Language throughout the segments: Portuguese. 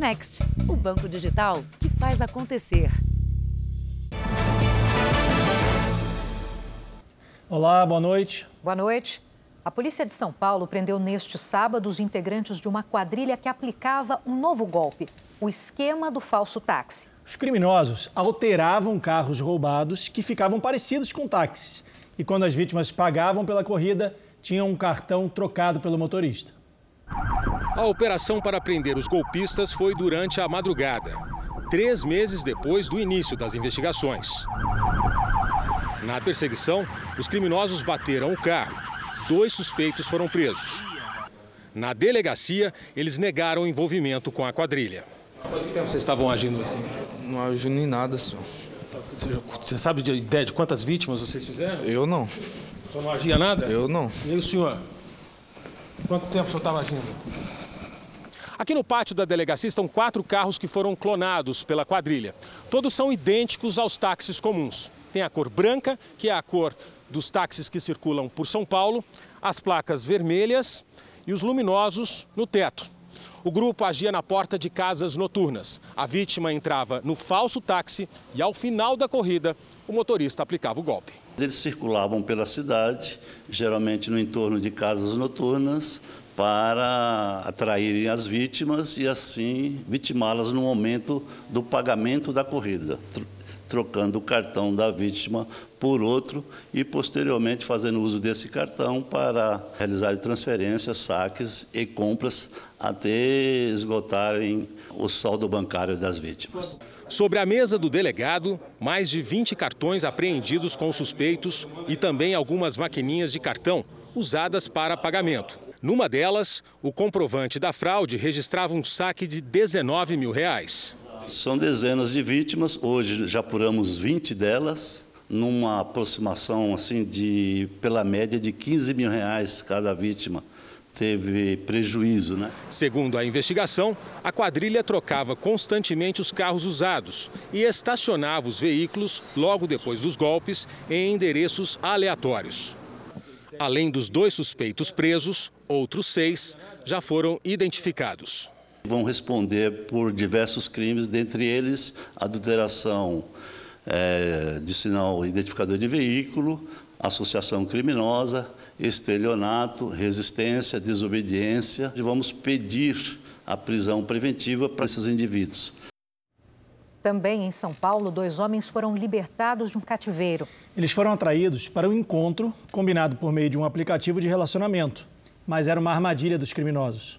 Next, o banco digital que faz acontecer. Olá, boa noite. Boa noite. A polícia de São Paulo prendeu neste sábado os integrantes de uma quadrilha que aplicava um novo golpe, o esquema do falso táxi. Os criminosos alteravam carros roubados que ficavam parecidos com táxis. E quando as vítimas pagavam pela corrida, tinham um cartão trocado pelo motorista. A operação para prender os golpistas foi durante a madrugada, três meses depois do início das investigações. Na perseguição, os criminosos bateram o carro. Dois suspeitos foram presos. Na delegacia, eles negaram o envolvimento com a quadrilha. Quanto tempo vocês estavam agindo assim? Não agindo em nada, senhor. Você sabe de ideia de quantas vítimas vocês fizeram? Eu não. O senhor não agia nada? Eu não. E o senhor? Quanto tempo o senhor estava agindo? Aqui no pátio da delegacia estão quatro carros que foram clonados pela quadrilha. Todos são idênticos aos táxis comuns. Tem a cor branca, que é a cor dos táxis que circulam por São Paulo, as placas vermelhas e os luminosos no teto. O grupo agia na porta de casas noturnas. A vítima entrava no falso táxi e, ao final da corrida, o motorista aplicava o golpe. Eles circulavam pela cidade, geralmente no entorno de casas noturnas, para atraírem as vítimas e assim vitimá-las no momento do pagamento da corrida trocando o cartão da vítima por outro e, posteriormente, fazendo uso desse cartão para realizar transferências, saques e compras até esgotarem o saldo bancário das vítimas. Sobre a mesa do delegado, mais de 20 cartões apreendidos com suspeitos e também algumas maquininhas de cartão usadas para pagamento. Numa delas, o comprovante da fraude registrava um saque de 19 mil reais. São dezenas de vítimas, hoje já apuramos 20 delas, numa aproximação assim de, pela média de 15 mil reais cada vítima teve prejuízo. Né? Segundo a investigação, a quadrilha trocava constantemente os carros usados e estacionava os veículos logo depois dos golpes em endereços aleatórios. Além dos dois suspeitos presos, outros seis já foram identificados. Vão responder por diversos crimes, dentre eles adulteração é, de sinal identificador de veículo, associação criminosa, estelionato, resistência, desobediência. E vamos pedir a prisão preventiva para esses indivíduos. Também em São Paulo, dois homens foram libertados de um cativeiro. Eles foram atraídos para um encontro combinado por meio de um aplicativo de relacionamento, mas era uma armadilha dos criminosos.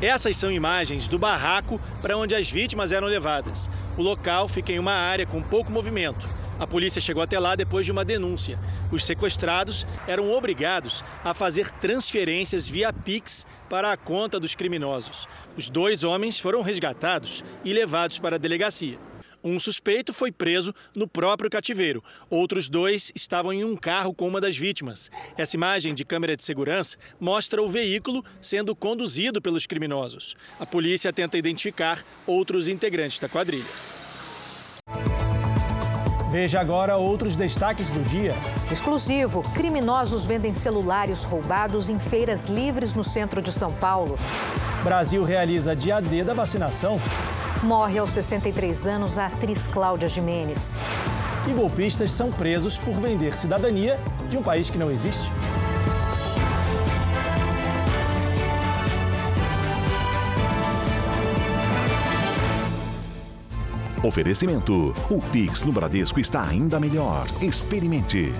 Essas são imagens do barraco para onde as vítimas eram levadas. O local fica em uma área com pouco movimento. A polícia chegou até lá depois de uma denúncia. Os sequestrados eram obrigados a fazer transferências via Pix para a conta dos criminosos. Os dois homens foram resgatados e levados para a delegacia. Um suspeito foi preso no próprio cativeiro. Outros dois estavam em um carro com uma das vítimas. Essa imagem de câmera de segurança mostra o veículo sendo conduzido pelos criminosos. A polícia tenta identificar outros integrantes da quadrilha. Veja agora outros destaques do dia. Exclusivo: criminosos vendem celulares roubados em feiras livres no centro de São Paulo. Brasil realiza dia D da vacinação. Morre aos 63 anos a atriz Cláudia Jimenez. E golpistas são presos por vender cidadania de um país que não existe. Oferecimento: o Pix no Bradesco está ainda melhor. Experimente.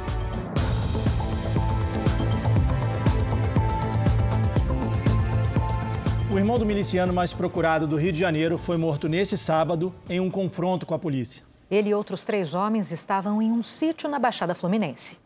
O irmão do miliciano mais procurado do Rio de Janeiro foi morto nesse sábado em um confronto com a polícia. Ele e outros três homens estavam em um sítio na Baixada Fluminense.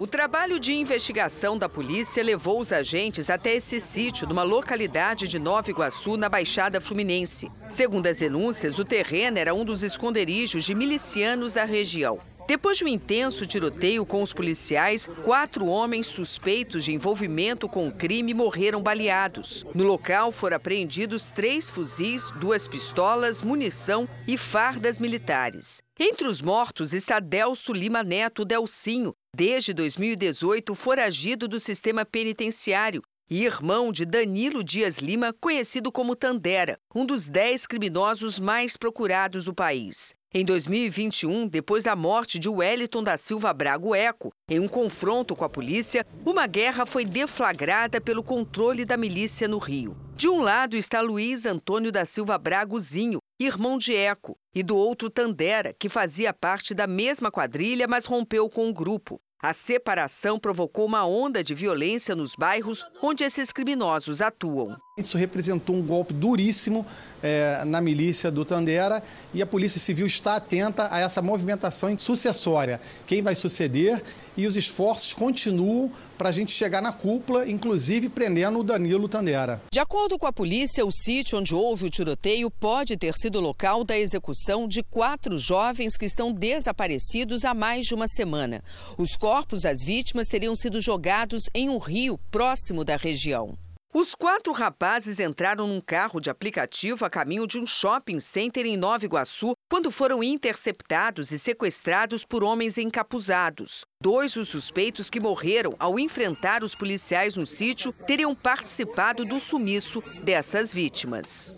O trabalho de investigação da polícia levou os agentes até esse sítio, numa localidade de Nova Iguaçu, na Baixada Fluminense. Segundo as denúncias, o terreno era um dos esconderijos de milicianos da região. Depois de um intenso tiroteio com os policiais, quatro homens suspeitos de envolvimento com o crime morreram baleados. No local foram apreendidos três fuzis, duas pistolas, munição e fardas militares. Entre os mortos está Delso Lima Neto Delcinho, desde 2018 foragido do sistema penitenciário e irmão de Danilo Dias Lima, conhecido como Tandera, um dos dez criminosos mais procurados do país. Em 2021, depois da morte de Wellington da Silva Brago Eco, em um confronto com a polícia, uma guerra foi deflagrada pelo controle da milícia no Rio. De um lado está Luiz Antônio da Silva Bragozinho, irmão de Eco, e do outro Tandera, que fazia parte da mesma quadrilha, mas rompeu com o grupo. A separação provocou uma onda de violência nos bairros onde esses criminosos atuam. Isso representou um golpe duríssimo é, na milícia do Tandera e a Polícia Civil está atenta a essa movimentação sucessória. Quem vai suceder e os esforços continuam para a gente chegar na cúpula, inclusive prendendo o Danilo Tandera. De acordo com a polícia, o sítio onde houve o tiroteio pode ter sido local da execução de quatro jovens que estão desaparecidos há mais de uma semana. Os corpos das vítimas teriam sido jogados em um rio próximo da região. Os quatro rapazes entraram num carro de aplicativo a caminho de um shopping center em Nova Iguaçu quando foram interceptados e sequestrados por homens encapuzados. Dois dos suspeitos que morreram ao enfrentar os policiais no sítio teriam participado do sumiço dessas vítimas.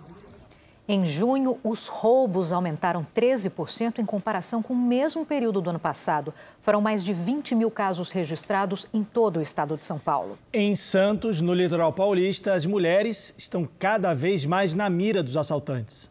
Em junho, os roubos aumentaram 13% em comparação com o mesmo período do ano passado. Foram mais de 20 mil casos registrados em todo o estado de São Paulo. Em Santos, no litoral paulista, as mulheres estão cada vez mais na mira dos assaltantes.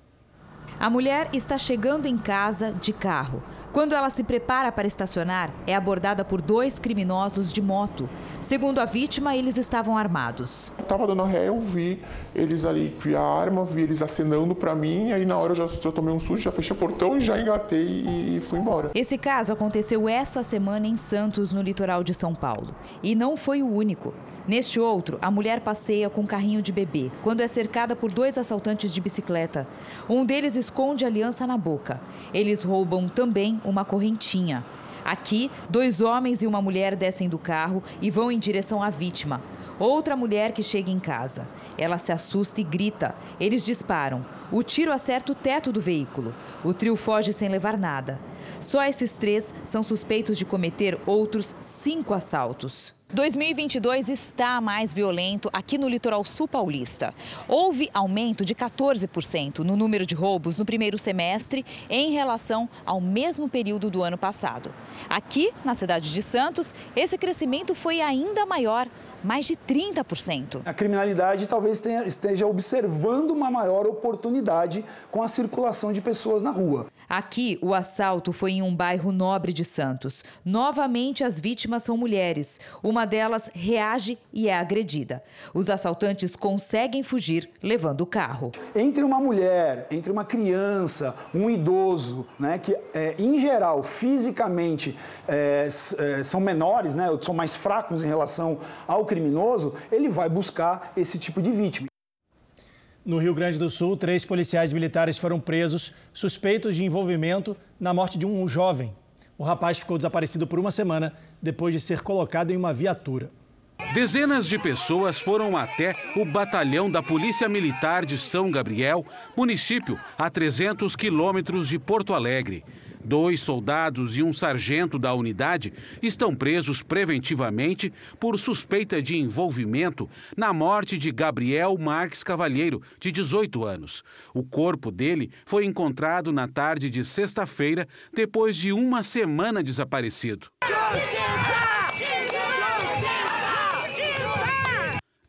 A mulher está chegando em casa de carro. Quando ela se prepara para estacionar, é abordada por dois criminosos de moto. Segundo a vítima, eles estavam armados. Estava dando ré, eu vi eles ali, vi a arma, vi eles acenando para mim, aí na hora eu já, já tomei um susto, já fechei o portão e já engatei e, e fui embora. Esse caso aconteceu essa semana em Santos, no litoral de São Paulo. E não foi o único. Neste outro, a mulher passeia com um carrinho de bebê, quando é cercada por dois assaltantes de bicicleta. Um deles esconde a aliança na boca. Eles roubam também uma correntinha. Aqui, dois homens e uma mulher descem do carro e vão em direção à vítima. Outra mulher que chega em casa. Ela se assusta e grita. Eles disparam. O tiro acerta o teto do veículo. O trio foge sem levar nada. Só esses três são suspeitos de cometer outros cinco assaltos. 2022 está mais violento aqui no litoral sul paulista. Houve aumento de 14% no número de roubos no primeiro semestre em relação ao mesmo período do ano passado. Aqui, na cidade de Santos, esse crescimento foi ainda maior mais de 30%. A criminalidade talvez tenha, esteja observando uma maior oportunidade com a circulação de pessoas na rua. Aqui, o assalto foi em um bairro nobre de Santos. Novamente, as vítimas são mulheres. Uma delas reage e é agredida. Os assaltantes conseguem fugir levando o carro. Entre uma mulher, entre uma criança, um idoso, né, que é, em geral fisicamente é, é, são menores, né, são mais fracos em relação ao criminoso, ele vai buscar esse tipo de vítima. No Rio Grande do Sul, três policiais militares foram presos suspeitos de envolvimento na morte de um jovem. O rapaz ficou desaparecido por uma semana depois de ser colocado em uma viatura. Dezenas de pessoas foram até o batalhão da Polícia Militar de São Gabriel, município a 300 quilômetros de Porto Alegre. Dois soldados e um sargento da unidade estão presos preventivamente por suspeita de envolvimento na morte de Gabriel Marques Cavalheiro, de 18 anos. O corpo dele foi encontrado na tarde de sexta-feira, depois de uma semana desaparecido.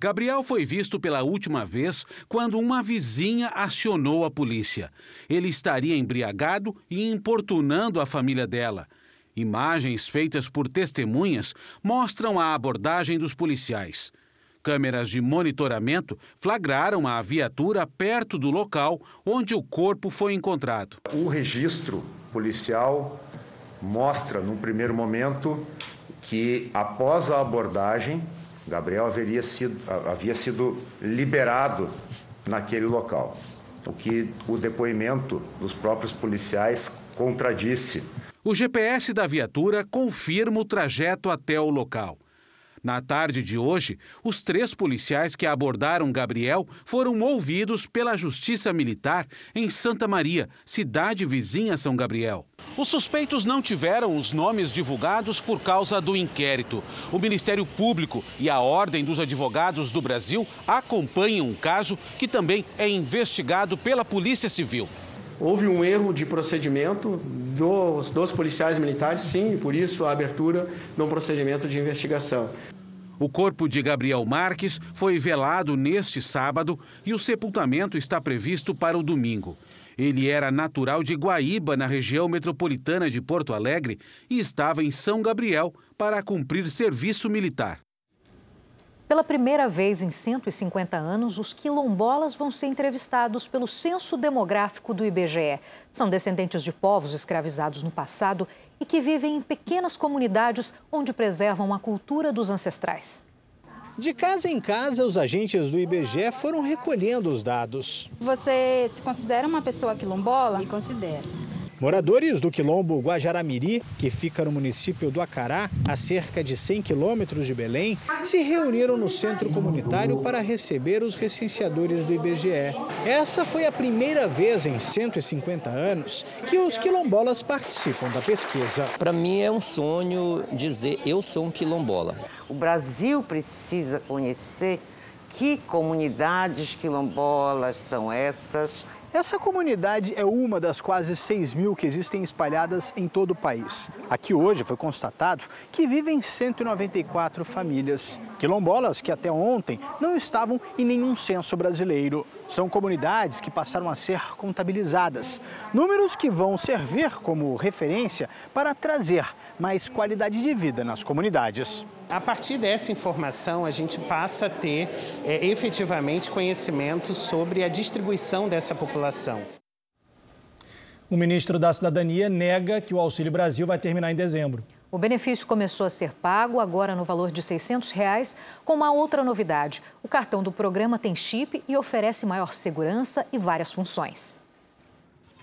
Gabriel foi visto pela última vez quando uma vizinha acionou a polícia. Ele estaria embriagado e importunando a família dela. Imagens feitas por testemunhas mostram a abordagem dos policiais. Câmeras de monitoramento flagraram a viatura perto do local onde o corpo foi encontrado. O registro policial mostra, num primeiro momento, que após a abordagem, Gabriel haveria sido, havia sido liberado naquele local, o que o depoimento dos próprios policiais contradisse. O GPS da viatura confirma o trajeto até o local. Na tarde de hoje, os três policiais que abordaram Gabriel foram ouvidos pela Justiça Militar em Santa Maria, cidade vizinha a São Gabriel. Os suspeitos não tiveram os nomes divulgados por causa do inquérito. O Ministério Público e a Ordem dos Advogados do Brasil acompanham um caso que também é investigado pela Polícia Civil. Houve um erro de procedimento dos, dos policiais militares, sim, e por isso a abertura de um procedimento de investigação. O corpo de Gabriel Marques foi velado neste sábado e o sepultamento está previsto para o domingo. Ele era natural de Guaíba, na região metropolitana de Porto Alegre, e estava em São Gabriel para cumprir serviço militar. Pela primeira vez em 150 anos, os quilombolas vão ser entrevistados pelo Censo Demográfico do IBGE. São descendentes de povos escravizados no passado e que vivem em pequenas comunidades onde preservam a cultura dos ancestrais. De casa em casa, os agentes do IBGE foram recolhendo os dados. Você se considera uma pessoa quilombola? Me considero. Moradores do quilombo Guajaramiri, que fica no município do Acará, a cerca de 100 quilômetros de Belém, se reuniram no centro comunitário para receber os recenseadores do IBGE. Essa foi a primeira vez em 150 anos que os quilombolas participam da pesquisa. Para mim é um sonho dizer eu sou um quilombola. O Brasil precisa conhecer que comunidades quilombolas são essas essa comunidade é uma das quase 6 mil que existem espalhadas em todo o país. Aqui hoje foi constatado que vivem 194 famílias. Quilombolas que até ontem não estavam em nenhum censo brasileiro. São comunidades que passaram a ser contabilizadas. Números que vão servir como referência para trazer mais qualidade de vida nas comunidades. A partir dessa informação, a gente passa a ter é, efetivamente conhecimento sobre a distribuição dessa população. O ministro da Cidadania nega que o Auxílio Brasil vai terminar em dezembro. O benefício começou a ser pago agora no valor de 600 reais, com uma outra novidade. O cartão do programa tem chip e oferece maior segurança e várias funções.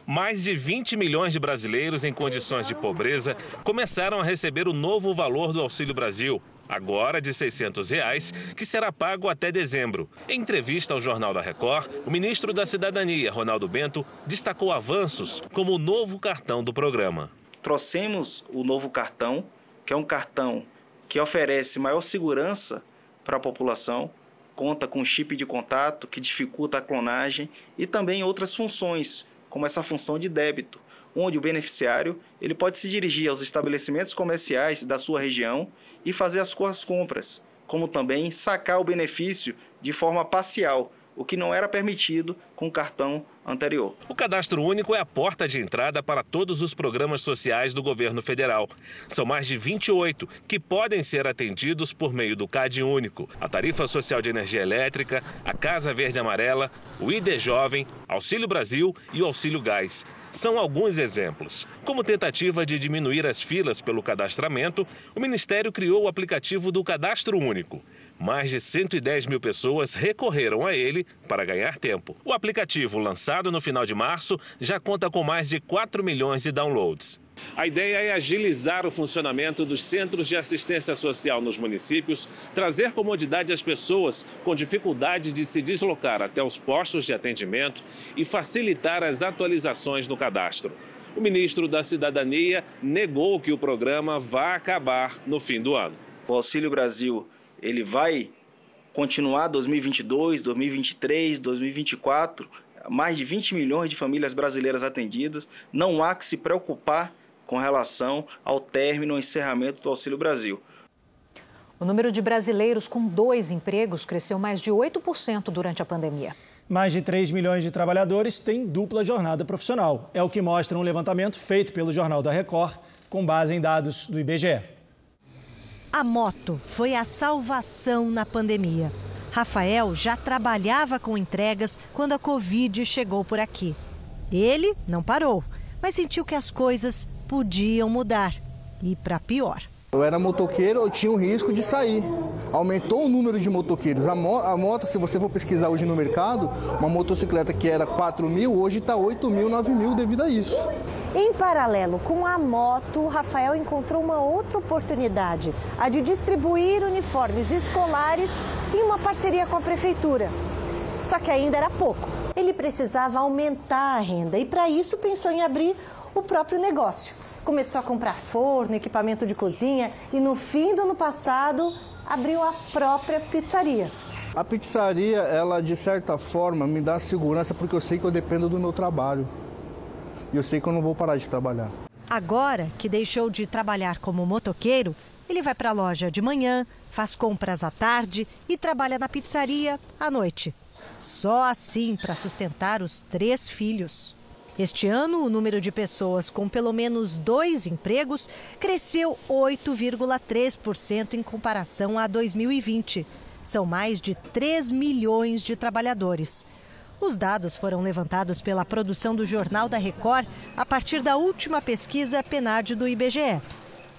Mais de 20 milhões de brasileiros em condições de pobreza começaram a receber o novo valor do Auxílio Brasil agora de 600 reais, que será pago até dezembro. Em entrevista ao Jornal da Record, o ministro da Cidadania, Ronaldo Bento, destacou avanços como o novo cartão do programa. Trouxemos o novo cartão, que é um cartão que oferece maior segurança para a população, conta com chip de contato que dificulta a clonagem e também outras funções, como essa função de débito, onde o beneficiário ele pode se dirigir aos estabelecimentos comerciais da sua região e fazer as suas compras, como também sacar o benefício de forma parcial, o que não era permitido com o cartão anterior. O cadastro único é a porta de entrada para todos os programas sociais do governo federal. São mais de 28 que podem ser atendidos por meio do CAD único, a tarifa social de energia elétrica, a Casa Verde Amarela, o ID Jovem, Auxílio Brasil e o Auxílio Gás são alguns exemplos. Como tentativa de diminuir as filas pelo cadastramento, o Ministério criou o aplicativo do Cadastro Único. Mais de 110 mil pessoas recorreram a ele para ganhar tempo. O aplicativo, lançado no final de março, já conta com mais de 4 milhões de downloads. A ideia é agilizar o funcionamento dos centros de assistência social nos municípios, trazer comodidade às pessoas com dificuldade de se deslocar até os postos de atendimento e facilitar as atualizações no cadastro. O ministro da Cidadania negou que o programa vá acabar no fim do ano. O Auxílio Brasil ele vai continuar 2022, 2023, 2024, mais de 20 milhões de famílias brasileiras atendidas. Não há que se preocupar com relação ao término ou encerramento do Auxílio Brasil. O número de brasileiros com dois empregos cresceu mais de 8% durante a pandemia. Mais de 3 milhões de trabalhadores têm dupla jornada profissional. É o que mostra um levantamento feito pelo Jornal da Record, com base em dados do IBGE. A moto foi a salvação na pandemia. Rafael já trabalhava com entregas quando a Covid chegou por aqui. Ele não parou, mas sentiu que as coisas podiam mudar e para pior. Eu era motoqueiro, eu tinha o risco de sair. Aumentou o número de motoqueiros. A, mo a moto, se você for pesquisar hoje no mercado, uma motocicleta que era 4 mil, hoje está 8 mil, 9 mil devido a isso. Em paralelo com a moto, o Rafael encontrou uma outra oportunidade, a de distribuir uniformes escolares em uma parceria com a prefeitura. Só que ainda era pouco. Ele precisava aumentar a renda e, para isso, pensou em abrir o próprio negócio. Começou a comprar forno, equipamento de cozinha e, no fim do ano passado, abriu a própria pizzaria. A pizzaria, ela de certa forma me dá segurança porque eu sei que eu dependo do meu trabalho. E eu sei que eu não vou parar de trabalhar. Agora que deixou de trabalhar como motoqueiro, ele vai para a loja de manhã, faz compras à tarde e trabalha na pizzaria à noite. Só assim para sustentar os três filhos. Este ano, o número de pessoas com pelo menos dois empregos cresceu 8,3% em comparação a 2020. São mais de 3 milhões de trabalhadores. Os dados foram levantados pela produção do Jornal da Record a partir da última pesquisa PNAD do IBGE.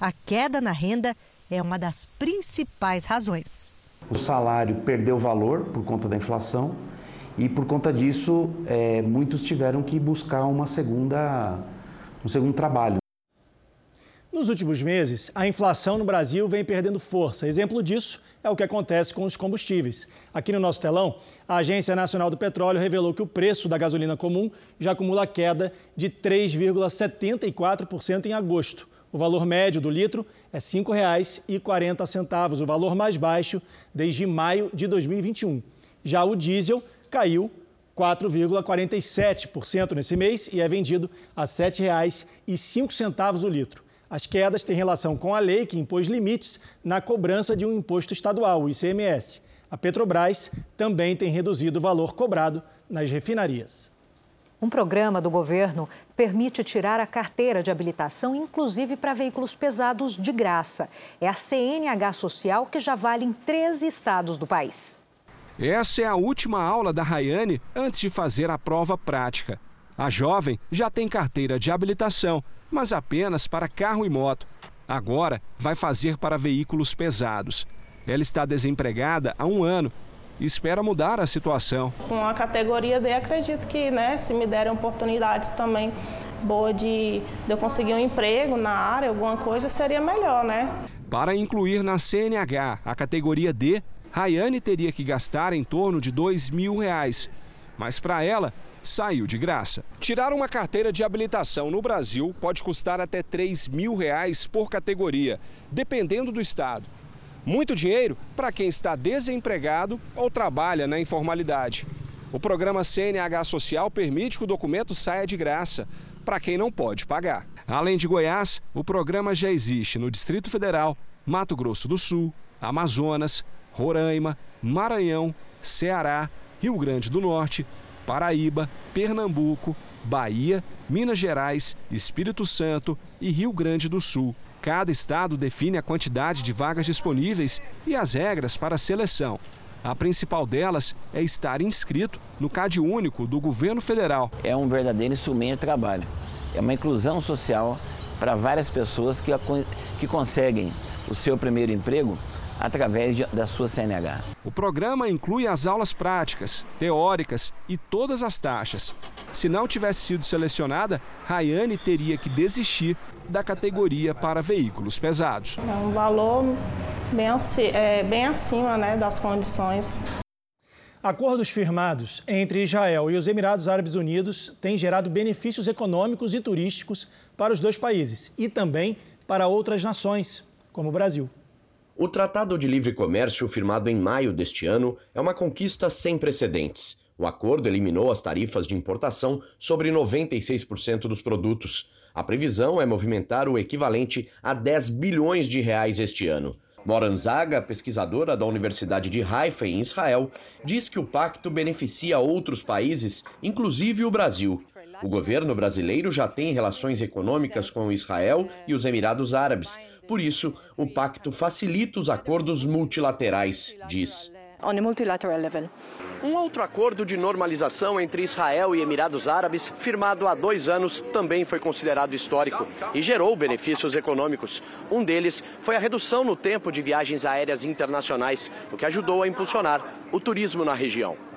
A queda na renda é uma das principais razões. O salário perdeu valor por conta da inflação e por conta disso é, muitos tiveram que buscar uma segunda, um segundo trabalho. Nos últimos meses, a inflação no Brasil vem perdendo força. Exemplo disso é o que acontece com os combustíveis. Aqui no nosso telão, a Agência Nacional do Petróleo revelou que o preço da gasolina comum já acumula queda de 3,74% em agosto. O valor médio do litro é R$ 5,40, o valor mais baixo desde maio de 2021. Já o diesel caiu 4,47% nesse mês e é vendido a R$ 7,05 o litro. As quedas têm relação com a lei que impôs limites na cobrança de um imposto estadual, o ICMS. A Petrobras também tem reduzido o valor cobrado nas refinarias. Um programa do governo permite tirar a carteira de habilitação, inclusive para veículos pesados, de graça. É a CNH Social que já vale em 13 estados do país. Essa é a última aula da Rayane antes de fazer a prova prática. A jovem já tem carteira de habilitação, mas apenas para carro e moto. Agora vai fazer para veículos pesados. Ela está desempregada há um ano e espera mudar a situação. Com a categoria D, acredito que, né, se me derem oportunidades também boa de, de eu conseguir um emprego na área, alguma coisa, seria melhor, né? Para incluir na CNH a categoria D, Rayane teria que gastar em torno de dois mil reais. Mas para ela, saiu de graça. Tirar uma carteira de habilitação no Brasil pode custar até 3 mil reais por categoria, dependendo do estado. Muito dinheiro para quem está desempregado ou trabalha na informalidade. O programa CNH Social permite que o documento saia de graça para quem não pode pagar. Além de Goiás, o programa já existe no Distrito Federal, Mato Grosso do Sul, Amazonas, Roraima, Maranhão, Ceará, Rio Grande do Norte, Paraíba, Pernambuco, Bahia, Minas Gerais, Espírito Santo e Rio Grande do Sul. Cada estado define a quantidade de vagas disponíveis e as regras para a seleção. A principal delas é estar inscrito no CAD único do governo federal. É um verdadeiro instrumento de trabalho. É uma inclusão social para várias pessoas que, que conseguem o seu primeiro emprego através de, da sua CNH. O programa inclui as aulas práticas, teóricas e todas as taxas. Se não tivesse sido selecionada, Rayane teria que desistir da categoria para veículos pesados. É um valor bem, é, bem acima né, das condições. Acordos firmados entre Israel e os Emirados Árabes Unidos têm gerado benefícios econômicos e turísticos para os dois países e também para outras nações, como o Brasil. O Tratado de Livre Comércio, firmado em maio deste ano, é uma conquista sem precedentes. O acordo eliminou as tarifas de importação sobre 96% dos produtos. A previsão é movimentar o equivalente a 10 bilhões de reais este ano. Moran Zaga, pesquisadora da Universidade de Haifa, em Israel, diz que o pacto beneficia outros países, inclusive o Brasil. O governo brasileiro já tem relações econômicas com Israel e os Emirados Árabes. Por isso, o pacto facilita os acordos multilaterais, diz. Um outro acordo de normalização entre Israel e Emirados Árabes, firmado há dois anos, também foi considerado histórico e gerou benefícios econômicos. Um deles foi a redução no tempo de viagens aéreas internacionais, o que ajudou a impulsionar o turismo na região.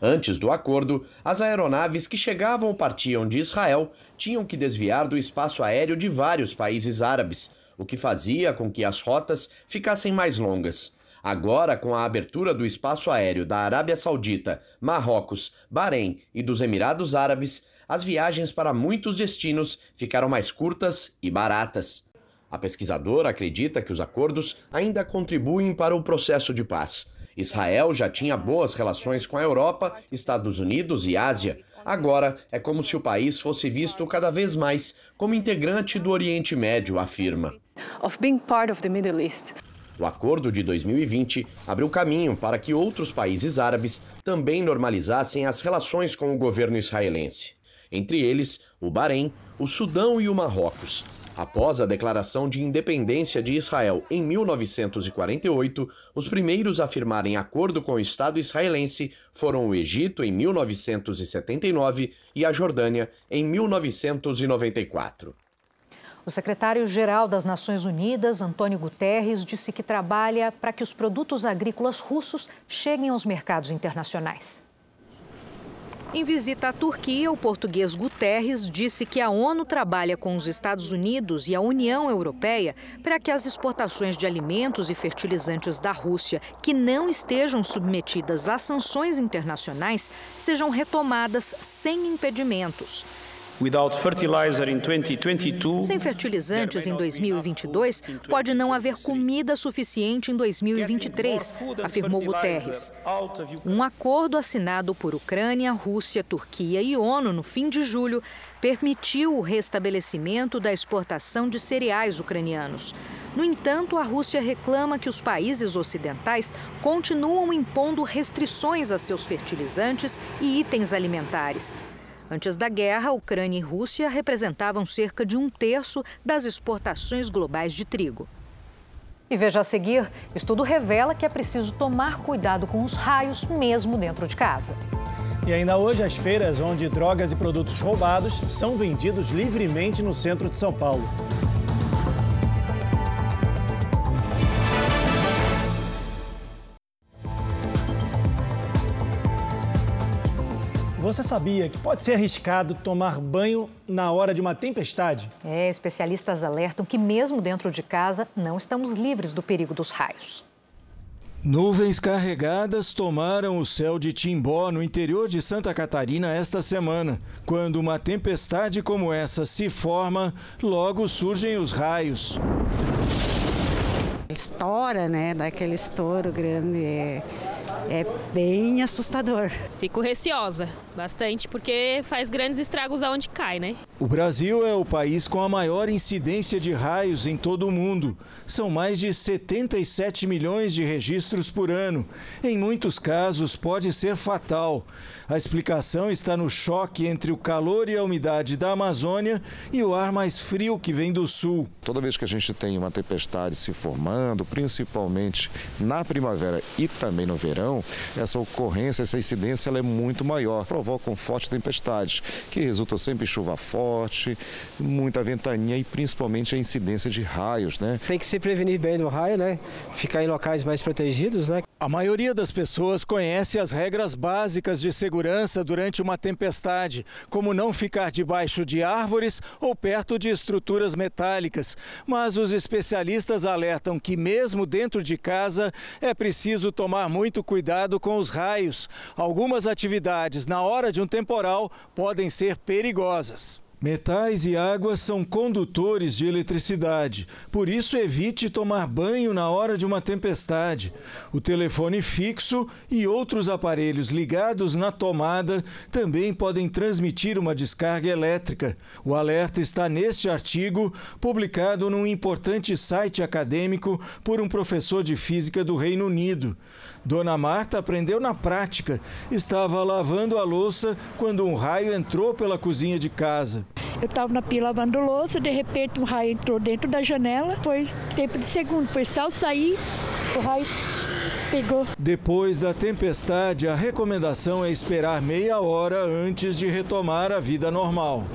Antes do acordo, as aeronaves que chegavam ou partiam de Israel tinham que desviar do espaço aéreo de vários países árabes, o que fazia com que as rotas ficassem mais longas. Agora, com a abertura do espaço aéreo da Arábia Saudita, Marrocos, Bahrein e dos Emirados Árabes, as viagens para muitos destinos ficaram mais curtas e baratas. A pesquisadora acredita que os acordos ainda contribuem para o processo de paz. Israel já tinha boas relações com a Europa, Estados Unidos e Ásia. Agora é como se o país fosse visto cada vez mais como integrante do Oriente Médio, afirma. O acordo de 2020 abriu caminho para que outros países árabes também normalizassem as relações com o governo israelense. Entre eles, o Bahrein, o Sudão e o Marrocos. Após a declaração de independência de Israel em 1948, os primeiros a firmarem acordo com o Estado israelense foram o Egito em 1979 e a Jordânia em 1994. O secretário-geral das Nações Unidas, Antônio Guterres, disse que trabalha para que os produtos agrícolas russos cheguem aos mercados internacionais. Em visita à Turquia, o português Guterres disse que a ONU trabalha com os Estados Unidos e a União Europeia para que as exportações de alimentos e fertilizantes da Rússia que não estejam submetidas a sanções internacionais sejam retomadas sem impedimentos. Sem fertilizantes em 2022, pode não haver comida suficiente em 2023, afirmou Guterres. Um acordo assinado por Ucrânia, Rússia, Turquia e ONU no fim de julho permitiu o restabelecimento da exportação de cereais ucranianos. No entanto, a Rússia reclama que os países ocidentais continuam impondo restrições a seus fertilizantes e itens alimentares. Antes da guerra, Ucrânia e Rússia representavam cerca de um terço das exportações globais de trigo. E veja a seguir: estudo revela que é preciso tomar cuidado com os raios, mesmo dentro de casa. E ainda hoje, as feiras onde drogas e produtos roubados são vendidos livremente no centro de São Paulo. Você sabia que pode ser arriscado tomar banho na hora de uma tempestade? É, especialistas alertam que, mesmo dentro de casa, não estamos livres do perigo dos raios. Nuvens carregadas tomaram o céu de Timbó, no interior de Santa Catarina, esta semana. Quando uma tempestade como essa se forma, logo surgem os raios. Estoura, né? Daquele estouro grande. É, é bem assustador. Fico receosa, bastante, porque faz grandes estragos aonde cai, né? O Brasil é o país com a maior incidência de raios em todo o mundo. São mais de 77 milhões de registros por ano. Em muitos casos, pode ser fatal. A explicação está no choque entre o calor e a umidade da Amazônia e o ar mais frio que vem do sul. Toda vez que a gente tem uma tempestade se formando, principalmente na primavera e também no verão, essa ocorrência, essa incidência ela é muito maior. Provocam fortes tempestades, que resultam sempre em chuva forte, muita ventania e principalmente a incidência de raios, né? Tem que se prevenir bem do raio, né? Ficar em locais mais protegidos, né? A maioria das pessoas conhece as regras básicas de segurança durante uma tempestade, como não ficar debaixo de árvores ou perto de estruturas metálicas. Mas os especialistas alertam que, mesmo dentro de casa, é preciso tomar muito cuidado com os raios. Algumas atividades na hora de um temporal podem ser perigosas. Metais e água são condutores de eletricidade, por isso evite tomar banho na hora de uma tempestade. O telefone fixo e outros aparelhos ligados na tomada também podem transmitir uma descarga elétrica. O alerta está neste artigo, publicado num importante site acadêmico por um professor de física do Reino Unido. Dona Marta aprendeu na prática. Estava lavando a louça quando um raio entrou pela cozinha de casa. Eu estava na pia lavando louça, de repente um raio entrou dentro da janela. Foi tempo de segundo, foi só sair, o raio pegou. Depois da tempestade, a recomendação é esperar meia hora antes de retomar a vida normal.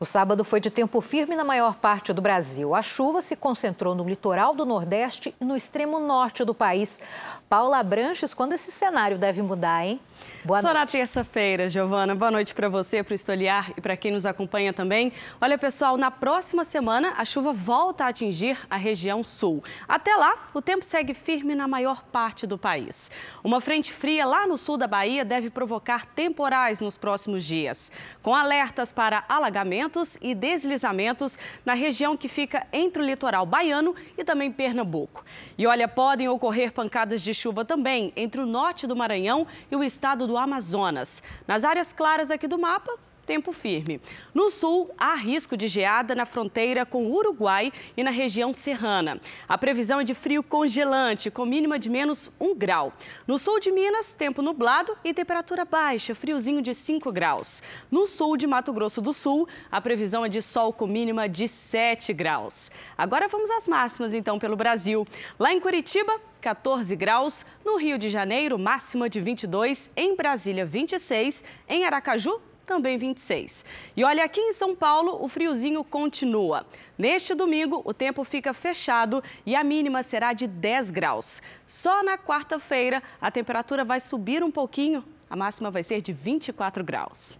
O sábado foi de tempo firme na maior parte do Brasil. A chuva se concentrou no litoral do Nordeste e no extremo norte do país. Paula Branches, quando esse cenário deve mudar, hein? Boa Só na terça-feira, Giovana. Boa noite para você, para o Estoliar e para quem nos acompanha também. Olha, pessoal, na próxima semana a chuva volta a atingir a região sul. Até lá, o tempo segue firme na maior parte do país. Uma frente fria lá no sul da Bahia deve provocar temporais nos próximos dias, com alertas para alagamentos e deslizamentos na região que fica entre o litoral baiano e também Pernambuco. E olha, podem ocorrer pancadas de chuva também entre o norte do Maranhão e o estado do Amazonas. Nas áreas claras aqui do mapa, tempo firme. No sul, há risco de geada na fronteira com o Uruguai e na região serrana. A previsão é de frio congelante, com mínima de menos 1 grau. No sul de Minas, tempo nublado e temperatura baixa, friozinho de 5 graus. No sul de Mato Grosso do Sul, a previsão é de sol com mínima de 7 graus. Agora vamos às máximas, então, pelo Brasil. Lá em Curitiba, 14 graus. No Rio de Janeiro, máxima de 22. Em Brasília, 26. Em Aracaju, também 26. E olha, aqui em São Paulo, o friozinho continua. Neste domingo, o tempo fica fechado e a mínima será de 10 graus. Só na quarta-feira, a temperatura vai subir um pouquinho, a máxima vai ser de 24 graus.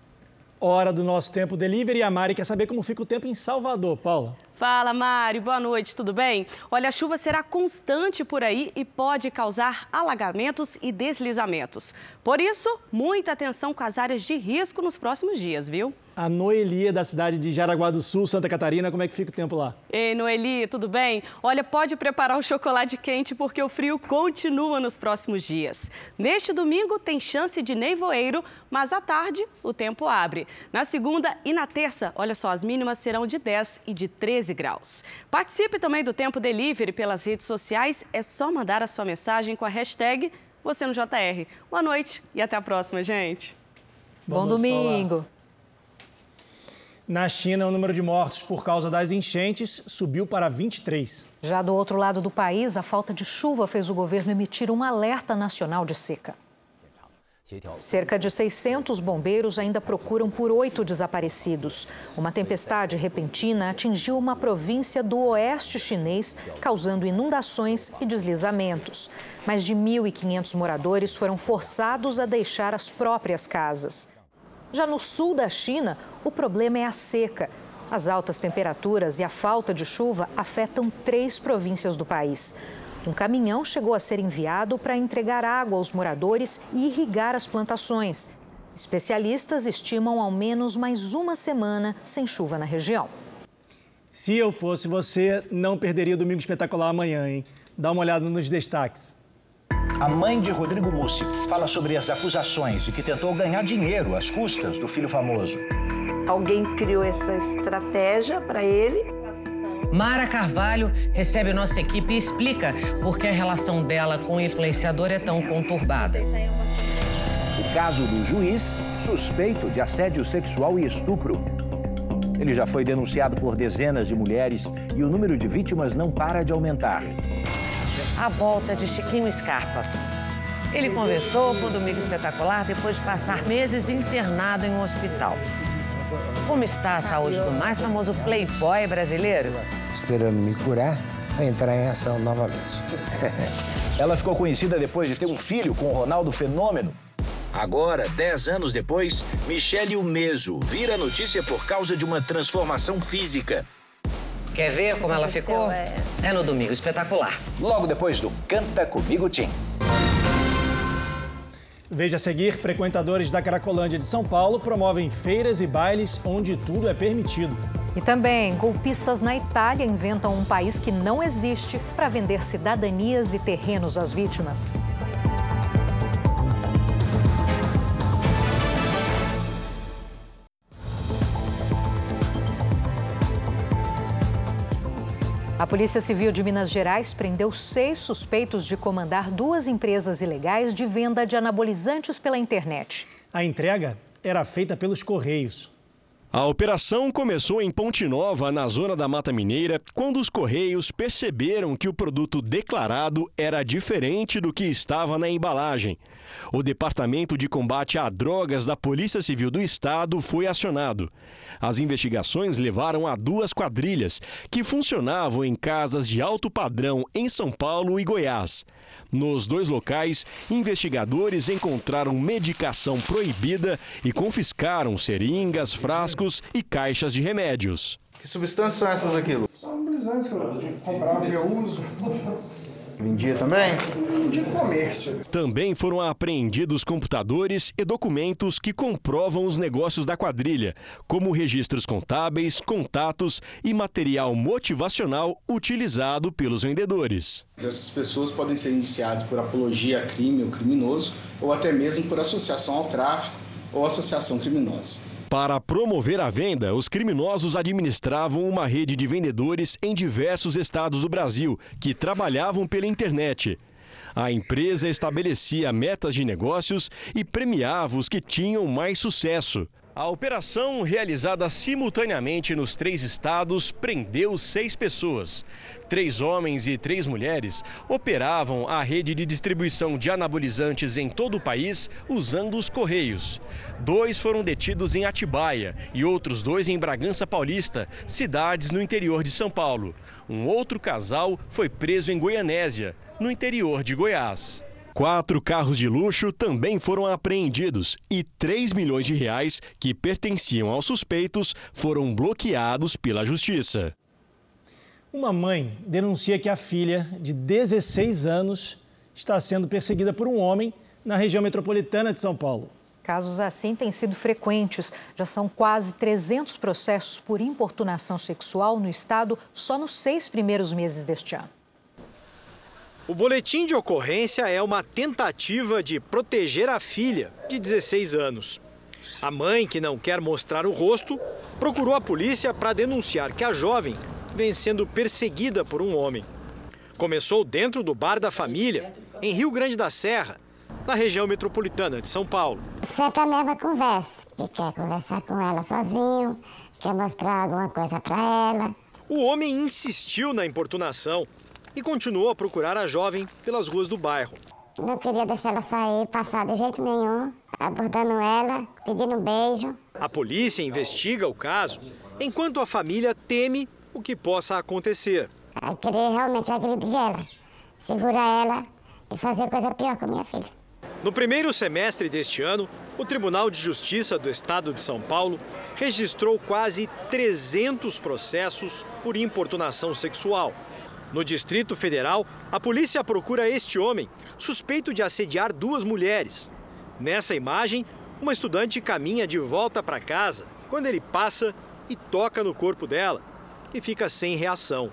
Hora do nosso tempo delivery. A Mari quer saber como fica o tempo em Salvador, Paula. Fala, Mário. Boa noite, tudo bem? Olha, a chuva será constante por aí e pode causar alagamentos e deslizamentos. Por isso, muita atenção com as áreas de risco nos próximos dias, viu? A Noelia, da cidade de Jaraguá do Sul, Santa Catarina, como é que fica o tempo lá? Ei, Noeli, tudo bem? Olha, pode preparar o chocolate quente porque o frio continua nos próximos dias. Neste domingo tem chance de nevoeiro, mas à tarde o tempo abre. Na segunda e na terça, olha só, as mínimas serão de 10 e de 13 graus. Participe também do Tempo Delivery pelas redes sociais. É só mandar a sua mensagem com a hashtag você no JR. Boa noite e até a próxima, gente. Bom noite, domingo. Na China, o número de mortos por causa das enchentes subiu para 23. Já do outro lado do país, a falta de chuva fez o governo emitir um alerta nacional de seca. Cerca de 600 bombeiros ainda procuram por oito desaparecidos. Uma tempestade repentina atingiu uma província do oeste chinês, causando inundações e deslizamentos. Mais de 1.500 moradores foram forçados a deixar as próprias casas. Já no sul da China, o problema é a seca. As altas temperaturas e a falta de chuva afetam três províncias do país. Um caminhão chegou a ser enviado para entregar água aos moradores e irrigar as plantações. Especialistas estimam ao menos mais uma semana sem chuva na região. Se eu fosse você, não perderia o Domingo Espetacular amanhã, hein? Dá uma olhada nos destaques. A mãe de Rodrigo Mussi fala sobre as acusações de que tentou ganhar dinheiro às custas do filho famoso. Alguém criou essa estratégia para ele. Mara Carvalho recebe nossa equipe e explica por que a relação dela com o influenciador é tão conturbada. O caso do juiz suspeito de assédio sexual e estupro. Ele já foi denunciado por dezenas de mulheres e o número de vítimas não para de aumentar a volta de Chiquinho Scarpa. Ele conversou com o Domingo Espetacular depois de passar meses internado em um hospital. Como está a saúde do mais famoso playboy brasileiro? Esperando me curar para entrar em ação novamente. Ela ficou conhecida depois de ter um filho com o Ronaldo Fenômeno. Agora, dez anos depois, Michele Umeso vira notícia por causa de uma transformação física. Quer ver como ela ficou? É... é no domingo espetacular. Logo depois do Canta Comigo Tim. Veja a seguir, frequentadores da Cracolândia de São Paulo promovem feiras e bailes onde tudo é permitido. E também, golpistas na Itália inventam um país que não existe para vender cidadanias e terrenos às vítimas. Polícia Civil de Minas Gerais prendeu seis suspeitos de comandar duas empresas ilegais de venda de anabolizantes pela internet. A entrega era feita pelos Correios. A operação começou em Ponte Nova, na zona da Mata Mineira, quando os Correios perceberam que o produto declarado era diferente do que estava na embalagem. O Departamento de Combate a Drogas da Polícia Civil do Estado foi acionado. As investigações levaram a duas quadrilhas que funcionavam em casas de alto padrão em São Paulo e Goiás. Nos dois locais, investigadores encontraram medicação proibida e confiscaram seringas, frascos e caixas de remédios. Que substâncias são essas aqui? São anabolizantes que eu comprava e eu uso. Vendia também? De comércio. Também foram apreendidos computadores e documentos que comprovam os negócios da quadrilha, como registros contábeis, contatos e material motivacional utilizado pelos vendedores. Essas pessoas podem ser iniciadas por apologia a crime ou criminoso, ou até mesmo por associação ao tráfico ou associação criminosa. Para promover a venda, os criminosos administravam uma rede de vendedores em diversos estados do Brasil, que trabalhavam pela internet. A empresa estabelecia metas de negócios e premiava os que tinham mais sucesso. A operação, realizada simultaneamente nos três estados, prendeu seis pessoas. Três homens e três mulheres operavam a rede de distribuição de anabolizantes em todo o país usando os Correios. Dois foram detidos em Atibaia e outros dois em Bragança Paulista, cidades no interior de São Paulo. Um outro casal foi preso em Goianésia, no interior de Goiás. Quatro carros de luxo também foram apreendidos e 3 milhões de reais que pertenciam aos suspeitos foram bloqueados pela justiça. Uma mãe denuncia que a filha, de 16 anos, está sendo perseguida por um homem na região metropolitana de São Paulo. Casos assim têm sido frequentes. Já são quase 300 processos por importunação sexual no estado só nos seis primeiros meses deste ano. O boletim de ocorrência é uma tentativa de proteger a filha, de 16 anos. A mãe, que não quer mostrar o rosto, procurou a polícia para denunciar que a jovem vem sendo perseguida por um homem. Começou dentro do bar da família, em Rio Grande da Serra, na região metropolitana de São Paulo. Sempre a mesma conversa, que quer conversar com ela sozinho, quer mostrar alguma coisa para ela. O homem insistiu na importunação e continuou a procurar a jovem pelas ruas do bairro. Não queria deixar ela sair, passar de jeito nenhum, abordando ela, pedindo um beijo. A polícia investiga o caso, enquanto a família teme o que possa acontecer. Eu queria realmente agredir ela, segurar ela e fazer coisa pior com minha filha. No primeiro semestre deste ano, o Tribunal de Justiça do Estado de São Paulo registrou quase 300 processos por importunação sexual. No Distrito Federal, a polícia procura este homem, suspeito de assediar duas mulheres. Nessa imagem, uma estudante caminha de volta para casa quando ele passa e toca no corpo dela e fica sem reação.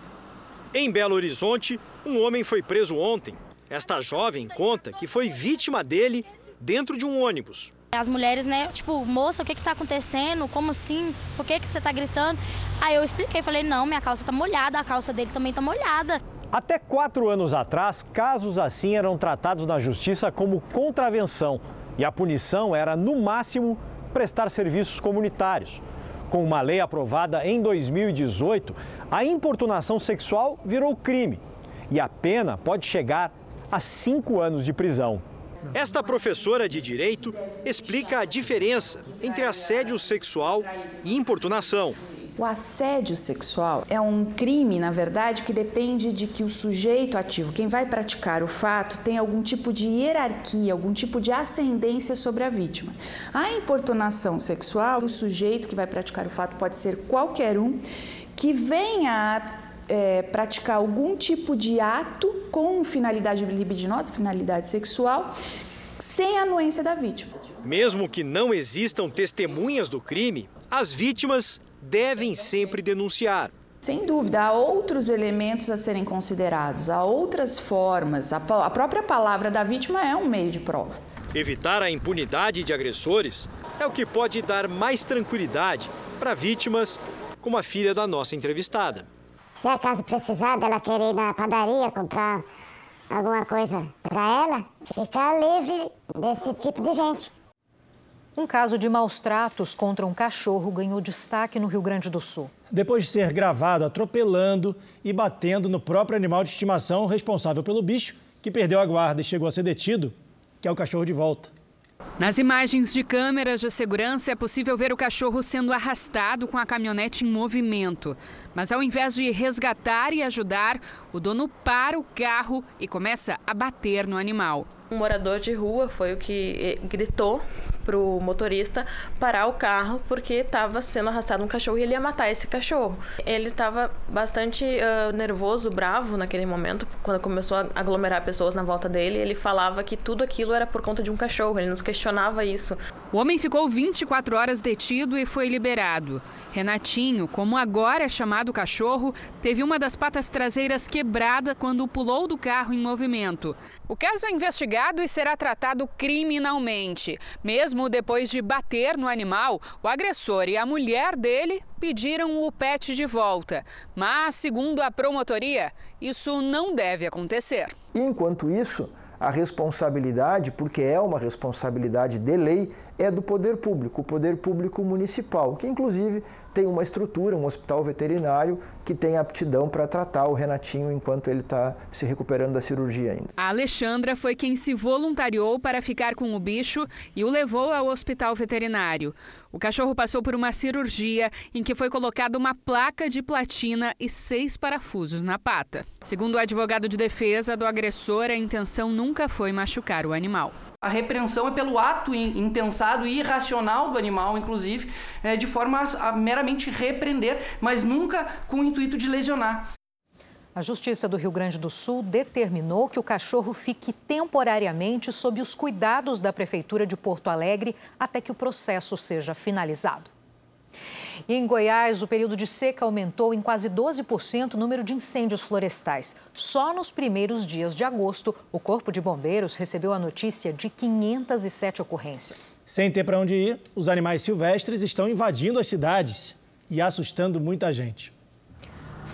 Em Belo Horizonte, um homem foi preso ontem. Esta jovem conta que foi vítima dele dentro de um ônibus. As mulheres, né, tipo, moça, o que que tá acontecendo? Como assim? Por que que você tá gritando? Aí eu expliquei, falei, não, minha calça tá molhada, a calça dele também tá molhada. Até quatro anos atrás, casos assim eram tratados na justiça como contravenção e a punição era, no máximo, prestar serviços comunitários. Com uma lei aprovada em 2018, a importunação sexual virou crime e a pena pode chegar a cinco anos de prisão. Esta professora de direito explica a diferença entre assédio sexual e importunação. O assédio sexual é um crime, na verdade, que depende de que o sujeito ativo, quem vai praticar o fato, tem algum tipo de hierarquia, algum tipo de ascendência sobre a vítima. A importunação sexual, o sujeito que vai praticar o fato pode ser qualquer um que venha a é, praticar algum tipo de ato com finalidade libidinosa, finalidade sexual, sem anuência da vítima. Mesmo que não existam testemunhas do crime, as vítimas devem sempre denunciar. Sem dúvida, há outros elementos a serem considerados, há outras formas. A, a própria palavra da vítima é um meio de prova. Evitar a impunidade de agressores é o que pode dar mais tranquilidade para vítimas como a filha da nossa entrevistada. Se acaso precisar dela querer ir na padaria comprar alguma coisa para ela, ficar livre desse tipo de gente. Um caso de maus tratos contra um cachorro ganhou destaque no Rio Grande do Sul. Depois de ser gravado atropelando e batendo no próprio animal de estimação responsável pelo bicho, que perdeu a guarda e chegou a ser detido, que é o cachorro de volta. Nas imagens de câmeras de segurança é possível ver o cachorro sendo arrastado com a caminhonete em movimento. Mas ao invés de resgatar e ajudar, o dono para o carro e começa a bater no animal. Um morador de rua foi o que eh, gritou para o motorista parar o carro porque estava sendo arrastado um cachorro e ele ia matar esse cachorro. Ele estava bastante uh, nervoso, bravo naquele momento, quando começou a aglomerar pessoas na volta dele. Ele falava que tudo aquilo era por conta de um cachorro, ele nos questionava isso. O homem ficou 24 horas detido e foi liberado. Renatinho, como agora é chamado cachorro, teve uma das patas traseiras quebrada quando pulou do carro em movimento. O caso é investigado e será tratado criminalmente. Mesmo depois de bater no animal, o agressor e a mulher dele pediram o pet de volta. Mas, segundo a promotoria, isso não deve acontecer. Enquanto isso, a responsabilidade, porque é uma responsabilidade de lei, é do poder público, o poder público municipal, que inclusive tem uma estrutura, um hospital veterinário que tem aptidão para tratar o Renatinho enquanto ele está se recuperando da cirurgia ainda. A Alexandra foi quem se voluntariou para ficar com o bicho e o levou ao hospital veterinário. O cachorro passou por uma cirurgia em que foi colocada uma placa de platina e seis parafusos na pata. Segundo o advogado de defesa do agressor, a intenção nunca foi machucar o animal. A repreensão é pelo ato impensado e irracional do animal, inclusive, é, de forma a, a meramente repreender, mas nunca com o intuito de lesionar. A Justiça do Rio Grande do Sul determinou que o cachorro fique temporariamente sob os cuidados da Prefeitura de Porto Alegre até que o processo seja finalizado. Em Goiás, o período de seca aumentou em quase 12% o número de incêndios florestais. Só nos primeiros dias de agosto, o Corpo de Bombeiros recebeu a notícia de 507 ocorrências. Sem ter para onde ir, os animais silvestres estão invadindo as cidades e assustando muita gente.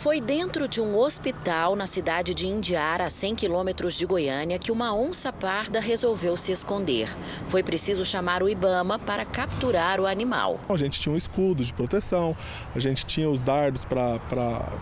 Foi dentro de um hospital na cidade de Indiara, a 100 quilômetros de Goiânia, que uma onça parda resolveu se esconder. Foi preciso chamar o Ibama para capturar o animal. A gente tinha um escudo de proteção, a gente tinha os dardos para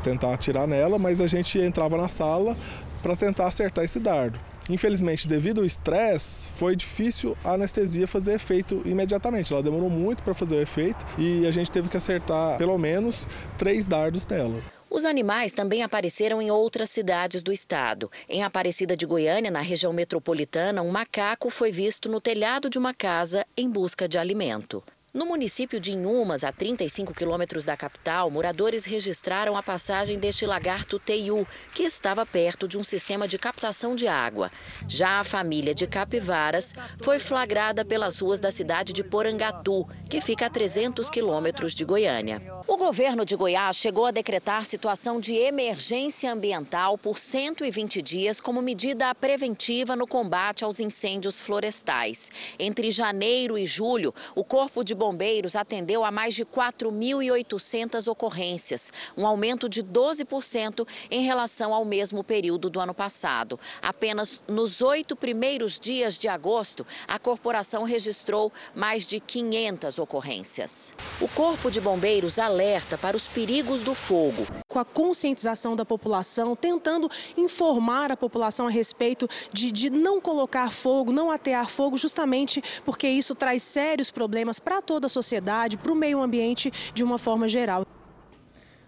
tentar atirar nela, mas a gente entrava na sala para tentar acertar esse dardo. Infelizmente, devido ao estresse, foi difícil a anestesia fazer efeito imediatamente. Ela demorou muito para fazer o efeito e a gente teve que acertar pelo menos três dardos nela. Os animais também apareceram em outras cidades do estado. Em Aparecida de Goiânia, na região metropolitana, um macaco foi visto no telhado de uma casa em busca de alimento. No município de Inhumas, a 35 quilômetros da capital, moradores registraram a passagem deste lagarto teiu, que estava perto de um sistema de captação de água. Já a família de capivaras foi flagrada pelas ruas da cidade de Porangatu, que fica a 300 quilômetros de Goiânia. O governo de Goiás chegou a decretar situação de emergência ambiental por 120 dias como medida preventiva no combate aos incêndios florestais. Entre janeiro e julho, o Corpo de Bombeiros atendeu a mais de 4.800 ocorrências, um aumento de 12% em relação ao mesmo período do ano passado. Apenas nos oito primeiros dias de agosto, a corporação registrou mais de 500 ocorrências. O Corpo de Bombeiros alerta para os perigos do fogo. Com a conscientização da população, tentando informar a população a respeito de, de não colocar fogo, não atear fogo, justamente porque isso traz sérios problemas para toda a sociedade, para o meio ambiente de uma forma geral.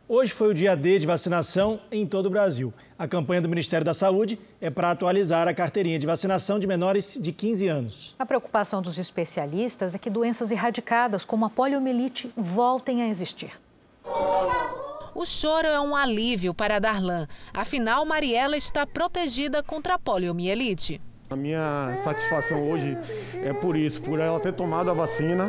Hoje foi o dia D de vacinação em todo o Brasil. A campanha do Ministério da Saúde é para atualizar a carteirinha de vacinação de menores de 15 anos. A preocupação dos especialistas é que doenças erradicadas, como a poliomielite, voltem a existir. O choro é um alívio para Darlan. Afinal, Mariela está protegida contra a poliomielite. A minha satisfação hoje é por isso, por ela ter tomado a vacina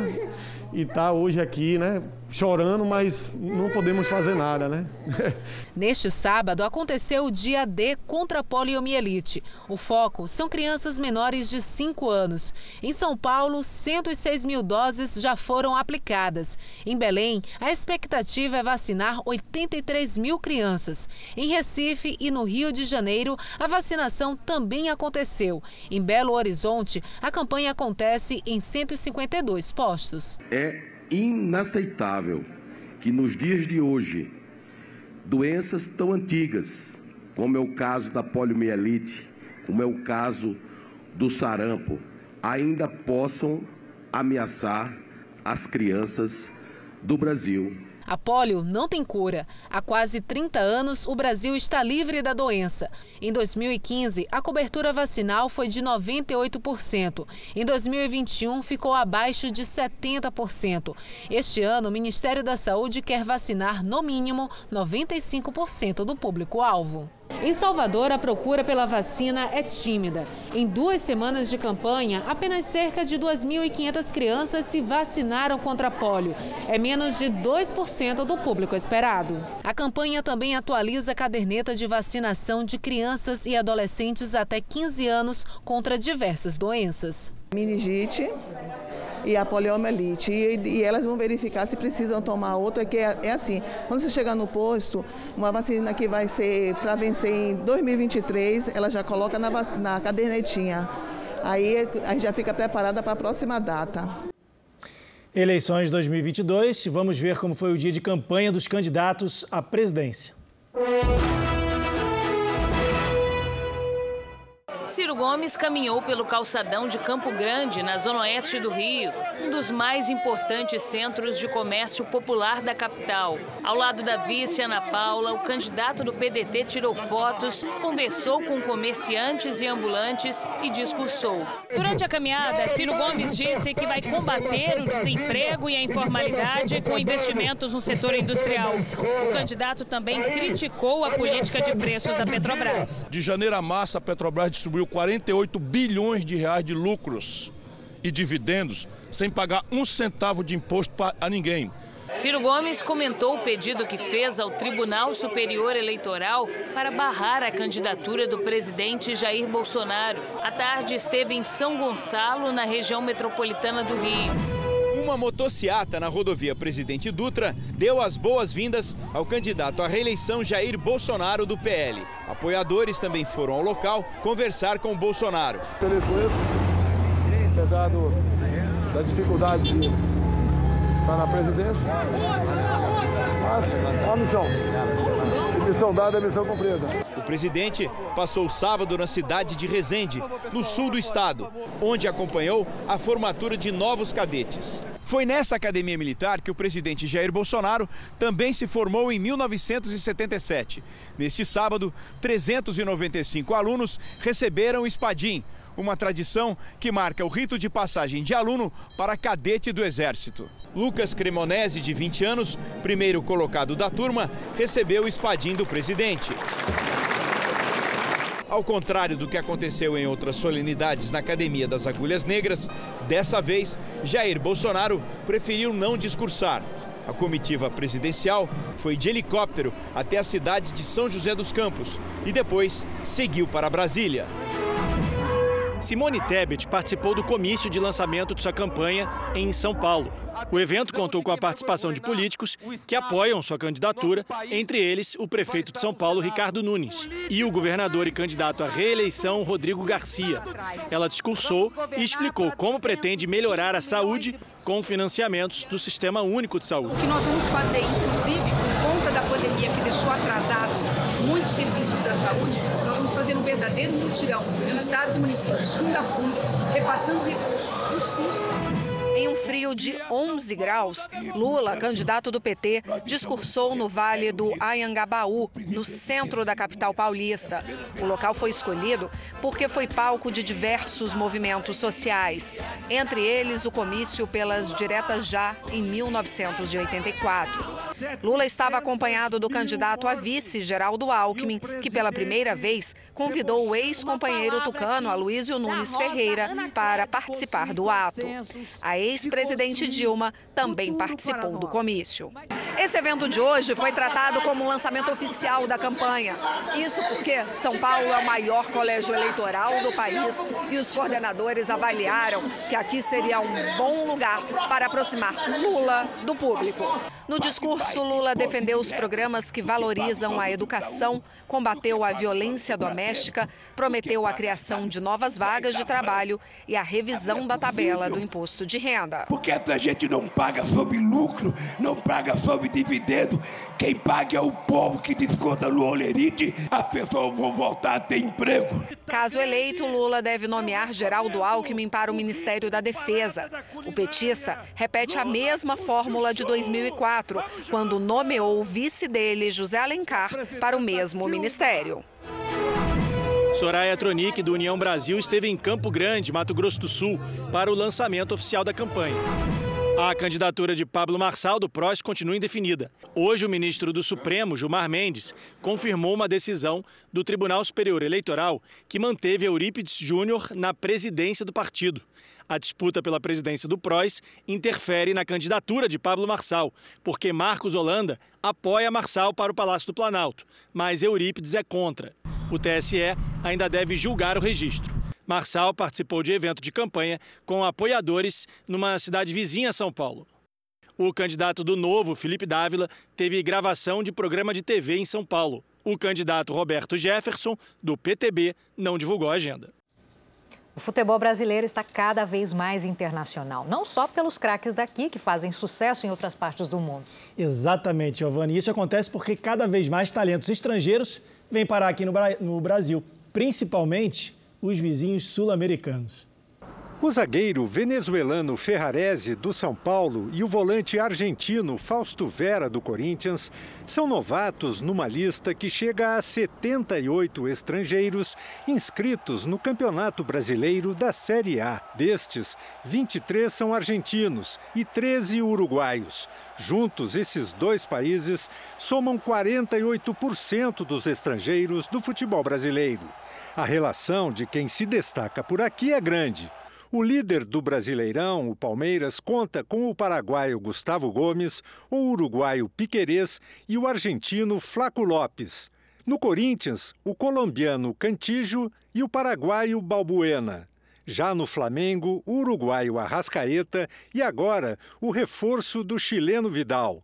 e tá hoje aqui, né, chorando, mas não podemos fazer nada, né? Neste sábado aconteceu o dia D contra a poliomielite. O foco são crianças menores de 5 anos. Em São Paulo, 106 mil doses já foram aplicadas. Em Belém, a expectativa é vacinar 83 mil crianças. Em Recife e no Rio de Janeiro, a vacinação também aconteceu. Em Belo Horizonte, a campanha acontece em 152 postos. É inaceitável que nos dias de hoje doenças tão antigas, como é o caso da poliomielite, como é o caso do sarampo, ainda possam ameaçar as crianças do Brasil a polio não tem cura. Há quase 30 anos, o Brasil está livre da doença. Em 2015, a cobertura vacinal foi de 98%. Em 2021, ficou abaixo de 70%. Este ano, o Ministério da Saúde quer vacinar, no mínimo, 95% do público-alvo. Em Salvador, a procura pela vacina é tímida. Em duas semanas de campanha, apenas cerca de 2.500 crianças se vacinaram contra polio. É menos de 2% do público esperado. A campanha também atualiza a caderneta de vacinação de crianças e adolescentes até 15 anos contra diversas doenças. Meningite, e a poliomielite. E, e, elas vão verificar se precisam tomar outra, que é, é assim, quando você chegar no posto, uma vacina que vai ser para vencer em 2023, ela já coloca na, na cadernetinha. Aí a gente já fica preparada para a próxima data. Eleições 2022, vamos ver como foi o dia de campanha dos candidatos à presidência. Ciro Gomes caminhou pelo calçadão de Campo Grande, na zona oeste do Rio, um dos mais importantes centros de comércio popular da capital. Ao lado da vice Ana Paula, o candidato do PDT tirou fotos, conversou com comerciantes e ambulantes e discursou. Durante a caminhada, Ciro Gomes disse que vai combater o desemprego e a informalidade com investimentos no setor industrial. O candidato também criticou a política de preços da Petrobras. De janeiro a março, a Petrobras distribuiu distribuiu 48 bilhões de reais de lucros e dividendos sem pagar um centavo de imposto a ninguém. Ciro Gomes comentou o pedido que fez ao Tribunal Superior Eleitoral para barrar a candidatura do presidente Jair Bolsonaro. À tarde esteve em São Gonçalo, na região metropolitana do Rio. Uma motociata na rodovia Presidente Dutra deu as boas-vindas ao candidato à reeleição Jair Bolsonaro do PL. Apoiadores também foram ao local conversar com Bolsonaro. Isso, apesar do, da dificuldade de estar na presidência. Mas, a missão. Missão dada é missão cumprida. O presidente passou sábado na cidade de Resende, no sul do estado, onde acompanhou a formatura de novos cadetes. Foi nessa academia militar que o presidente Jair Bolsonaro também se formou em 1977. Neste sábado, 395 alunos receberam o espadim, uma tradição que marca o rito de passagem de aluno para cadete do Exército. Lucas Cremonese, de 20 anos, primeiro colocado da turma, recebeu o espadim do presidente. Ao contrário do que aconteceu em outras solenidades na Academia das Agulhas Negras, dessa vez Jair Bolsonaro preferiu não discursar. A comitiva presidencial foi de helicóptero até a cidade de São José dos Campos e depois seguiu para Brasília. Simone Tebet participou do comício de lançamento de sua campanha em São Paulo. O evento contou com a participação de políticos que apoiam sua candidatura, entre eles o prefeito de São Paulo, Ricardo Nunes, e o governador e candidato à reeleição, Rodrigo Garcia. Ela discursou e explicou como pretende melhorar a saúde com financiamentos do Sistema Único de Saúde. O que nós vamos fazer, inclusive, por conta da pandemia que deixou atrasado muitos serviços da saúde, nós vamos fazer um verdadeiro mutirão em estados e municípios, fundo a fundo, repassando recursos frio de 11 graus, Lula, candidato do PT, discursou no Vale do Ayangabaú, no centro da capital paulista. O local foi escolhido porque foi palco de diversos movimentos sociais, entre eles o comício pelas diretas já em 1984. Lula estava acompanhado do candidato a vice, Geraldo Alckmin, que pela primeira vez convidou o ex-companheiro tucano, Aloysio Nunes Ferreira, para participar do ato. A ex-presidente Dilma também participou do comício. Esse evento de hoje foi tratado como um lançamento oficial da campanha. Isso porque São Paulo é o maior colégio eleitoral do país e os coordenadores avaliaram que aqui seria um bom lugar para aproximar Lula do público. No discurso, Lula defendeu os programas que valorizam a educação, combateu a violência doméstica, prometeu a criação de novas vagas de trabalho e a revisão da tabela do imposto de renda. Porque essa gente não paga sobre lucro, não paga sobre dividendo. Quem paga é o povo que desconta no olerite. As pessoas vão voltar a ter emprego. Caso eleito, Lula deve nomear Geraldo Alckmin para o Ministério da Defesa. O petista repete a mesma fórmula de 2004 quando nomeou o vice dele, José Alencar, para o mesmo ministério. Soraya Tronic, do União Brasil, esteve em Campo Grande, Mato Grosso do Sul, para o lançamento oficial da campanha. A candidatura de Pablo Marçal do PROS continua indefinida. Hoje, o ministro do Supremo, Gilmar Mendes, confirmou uma decisão do Tribunal Superior Eleitoral que manteve Eurípides Júnior na presidência do partido. A disputa pela presidência do PROS interfere na candidatura de Pablo Marçal, porque Marcos Holanda apoia Marçal para o Palácio do Planalto, mas Eurípides é contra. O TSE ainda deve julgar o registro. Marçal participou de evento de campanha com apoiadores numa cidade vizinha a São Paulo. O candidato do Novo, Felipe Dávila, teve gravação de programa de TV em São Paulo. O candidato Roberto Jefferson, do PTB, não divulgou a agenda. O futebol brasileiro está cada vez mais internacional, não só pelos craques daqui que fazem sucesso em outras partes do mundo. Exatamente, Giovanni. Isso acontece porque cada vez mais talentos estrangeiros vêm parar aqui no Brasil, principalmente os vizinhos sul-americanos. O zagueiro venezuelano Ferrarese, do São Paulo, e o volante argentino Fausto Vera, do Corinthians, são novatos numa lista que chega a 78 estrangeiros inscritos no Campeonato Brasileiro da Série A. Destes, 23 são argentinos e 13 uruguaios. Juntos, esses dois países somam 48% dos estrangeiros do futebol brasileiro. A relação de quem se destaca por aqui é grande. O líder do Brasileirão, o Palmeiras, conta com o paraguaio Gustavo Gomes, o uruguaio Piquerez e o argentino Flaco Lopes. No Corinthians, o colombiano Cantijo e o paraguaio Balbuena. Já no Flamengo, o uruguaio Arrascaeta e agora o reforço do chileno Vidal.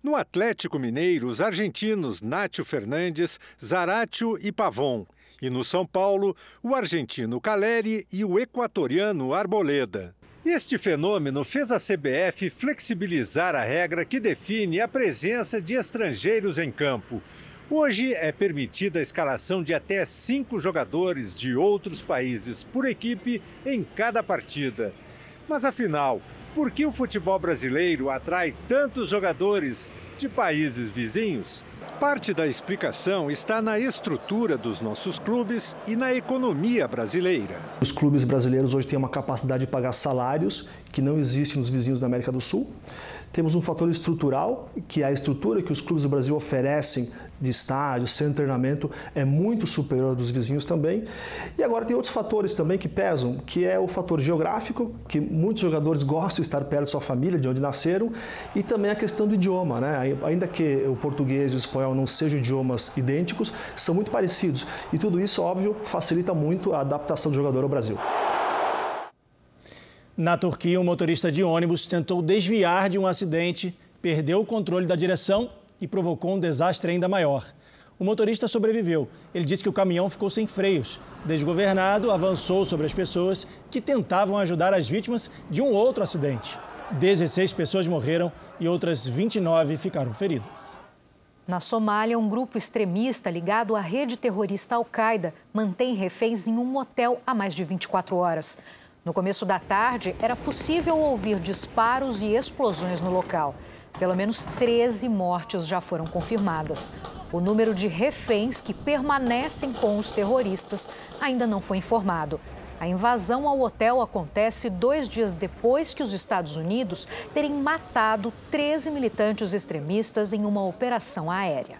No Atlético Mineiro, os argentinos Nátio Fernandes, Zaratio e Pavon. E no São Paulo, o argentino Caleri e o equatoriano Arboleda. Este fenômeno fez a CBF flexibilizar a regra que define a presença de estrangeiros em campo. Hoje é permitida a escalação de até cinco jogadores de outros países por equipe em cada partida. Mas afinal, por que o futebol brasileiro atrai tantos jogadores de países vizinhos? Parte da explicação está na estrutura dos nossos clubes e na economia brasileira. Os clubes brasileiros hoje têm uma capacidade de pagar salários que não existe nos vizinhos da América do Sul. Temos um fator estrutural, que é a estrutura que os clubes do Brasil oferecem de estádio, de treinamento, é muito superior dos vizinhos também. E agora tem outros fatores também que pesam, que é o fator geográfico, que muitos jogadores gostam de estar perto de sua família, de onde nasceram, e também a questão do idioma. Né? Ainda que o português e o espanhol não sejam idiomas idênticos, são muito parecidos. E tudo isso, óbvio, facilita muito a adaptação do jogador ao Brasil. Na Turquia, um motorista de ônibus tentou desviar de um acidente, perdeu o controle da direção e provocou um desastre ainda maior. O motorista sobreviveu. Ele disse que o caminhão ficou sem freios. Desgovernado, avançou sobre as pessoas que tentavam ajudar as vítimas de um outro acidente. 16 pessoas morreram e outras 29 ficaram feridas. Na Somália, um grupo extremista ligado à rede terrorista Al-Qaeda mantém reféns em um motel há mais de 24 horas. No começo da tarde, era possível ouvir disparos e explosões no local. Pelo menos 13 mortes já foram confirmadas. O número de reféns que permanecem com os terroristas ainda não foi informado. A invasão ao hotel acontece dois dias depois que os Estados Unidos terem matado 13 militantes extremistas em uma operação aérea.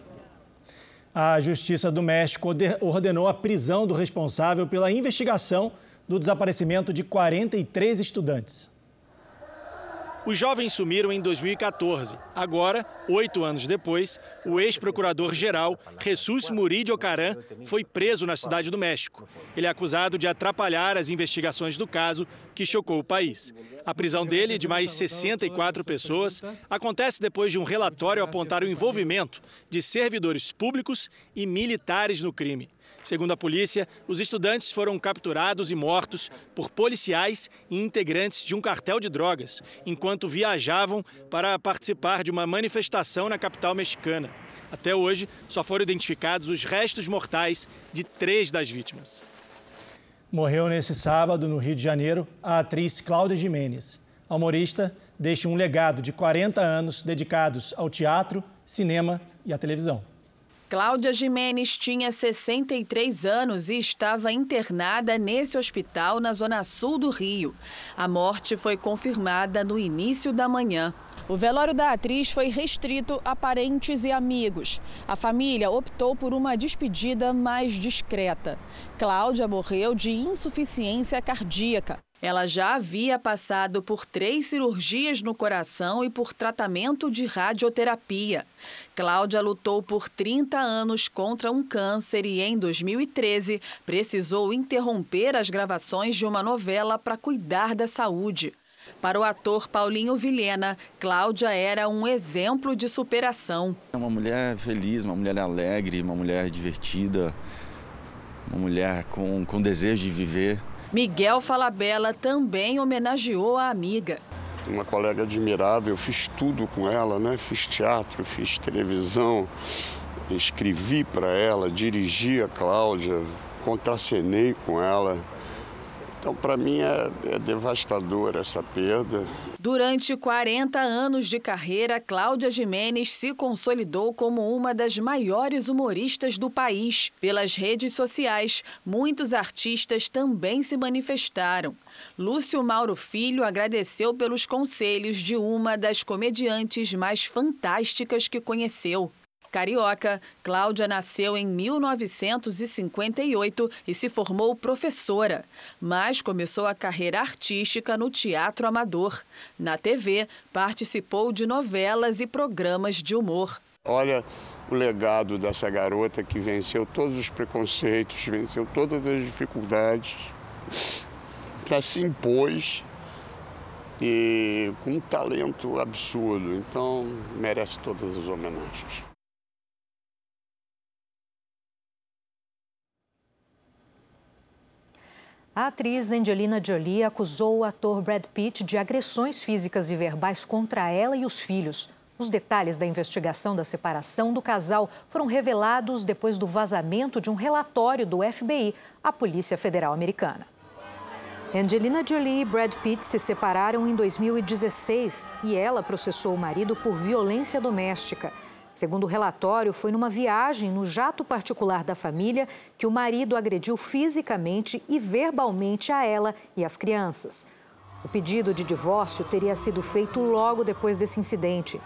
A Justiça do México ordenou a prisão do responsável pela investigação do desaparecimento de 43 estudantes. Os jovens sumiram em 2014. Agora, oito anos depois, o ex-procurador-geral Jesus Murillo Ocaran foi preso na cidade do México. Ele é acusado de atrapalhar as investigações do caso que chocou o país. A prisão dele, de mais 64 pessoas, acontece depois de um relatório apontar o envolvimento de servidores públicos e militares no crime. Segundo a polícia, os estudantes foram capturados e mortos por policiais e integrantes de um cartel de drogas, enquanto viajavam para participar de uma manifestação na capital mexicana. Até hoje, só foram identificados os restos mortais de três das vítimas. Morreu nesse sábado, no Rio de Janeiro, a atriz Cláudia Jimenez. A humorista deixa um legado de 40 anos dedicados ao teatro, cinema e à televisão. Cláudia Jimenez tinha 63 anos e estava internada nesse hospital na zona sul do Rio. A morte foi confirmada no início da manhã. O velório da atriz foi restrito a parentes e amigos. A família optou por uma despedida mais discreta. Cláudia morreu de insuficiência cardíaca. Ela já havia passado por três cirurgias no coração e por tratamento de radioterapia. Cláudia lutou por 30 anos contra um câncer e, em 2013, precisou interromper as gravações de uma novela para cuidar da saúde. Para o ator Paulinho Vilhena, Cláudia era um exemplo de superação. É uma mulher feliz, uma mulher alegre, uma mulher divertida, uma mulher com, com desejo de viver. Miguel Falabella também homenageou a amiga. Uma colega admirável, fiz tudo com ela, né? Fiz teatro, fiz televisão, escrevi para ela, dirigi a Cláudia, contracenei com ela. Então, para mim, é, é devastadora essa perda. Durante 40 anos de carreira, Cláudia Jimenez se consolidou como uma das maiores humoristas do país. Pelas redes sociais, muitos artistas também se manifestaram. Lúcio Mauro Filho agradeceu pelos conselhos de uma das comediantes mais fantásticas que conheceu. Carioca, Cláudia nasceu em 1958 e se formou professora, mas começou a carreira artística no teatro amador. Na TV, participou de novelas e programas de humor. Olha o legado dessa garota que venceu todos os preconceitos, venceu todas as dificuldades, que se impôs e com um talento absurdo. Então, merece todas as homenagens. A atriz Angelina Jolie acusou o ator Brad Pitt de agressões físicas e verbais contra ela e os filhos. Os detalhes da investigação da separação do casal foram revelados depois do vazamento de um relatório do FBI à Polícia Federal Americana. Angelina Jolie e Brad Pitt se separaram em 2016 e ela processou o marido por violência doméstica. Segundo o relatório, foi numa viagem no jato particular da família que o marido agrediu fisicamente e verbalmente a ela e as crianças. O pedido de divórcio teria sido feito logo depois desse incidente.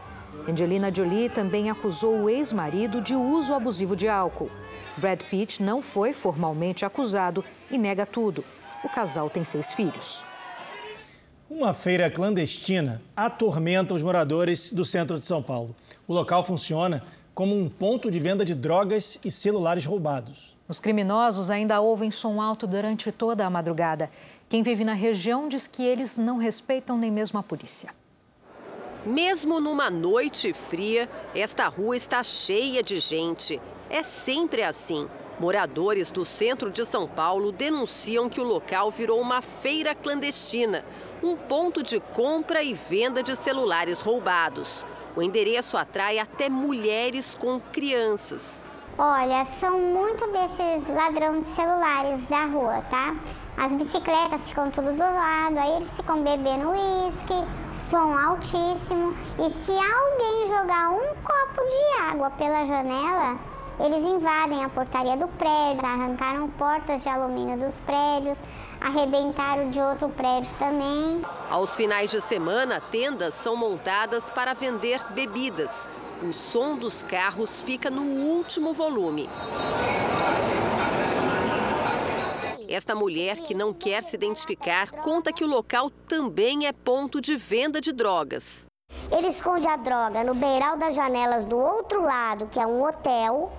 Angelina Jolie também acusou o ex-marido de uso abusivo de álcool. Brad Pitt não foi formalmente acusado e nega tudo. O casal tem seis filhos. Uma feira clandestina atormenta os moradores do centro de São Paulo. O local funciona como um ponto de venda de drogas e celulares roubados. Os criminosos ainda ouvem som alto durante toda a madrugada. Quem vive na região diz que eles não respeitam nem mesmo a polícia. Mesmo numa noite fria, esta rua está cheia de gente. É sempre assim. Moradores do centro de São Paulo denunciam que o local virou uma feira clandestina, um ponto de compra e venda de celulares roubados. O endereço atrai até mulheres com crianças. Olha, são muito desses ladrões de celulares da rua, tá? As bicicletas ficam tudo do lado, aí eles ficam bebendo uísque, som altíssimo. E se alguém jogar um copo de água pela janela, eles invadem a portaria do prédio, arrancaram portas de alumínio dos prédios, arrebentaram de outro prédio também. Aos finais de semana, tendas são montadas para vender bebidas. O som dos carros fica no último volume. Esta mulher, que não quer se identificar, conta que o local também é ponto de venda de drogas. Ele esconde a droga no beiral das janelas do outro lado, que é um hotel,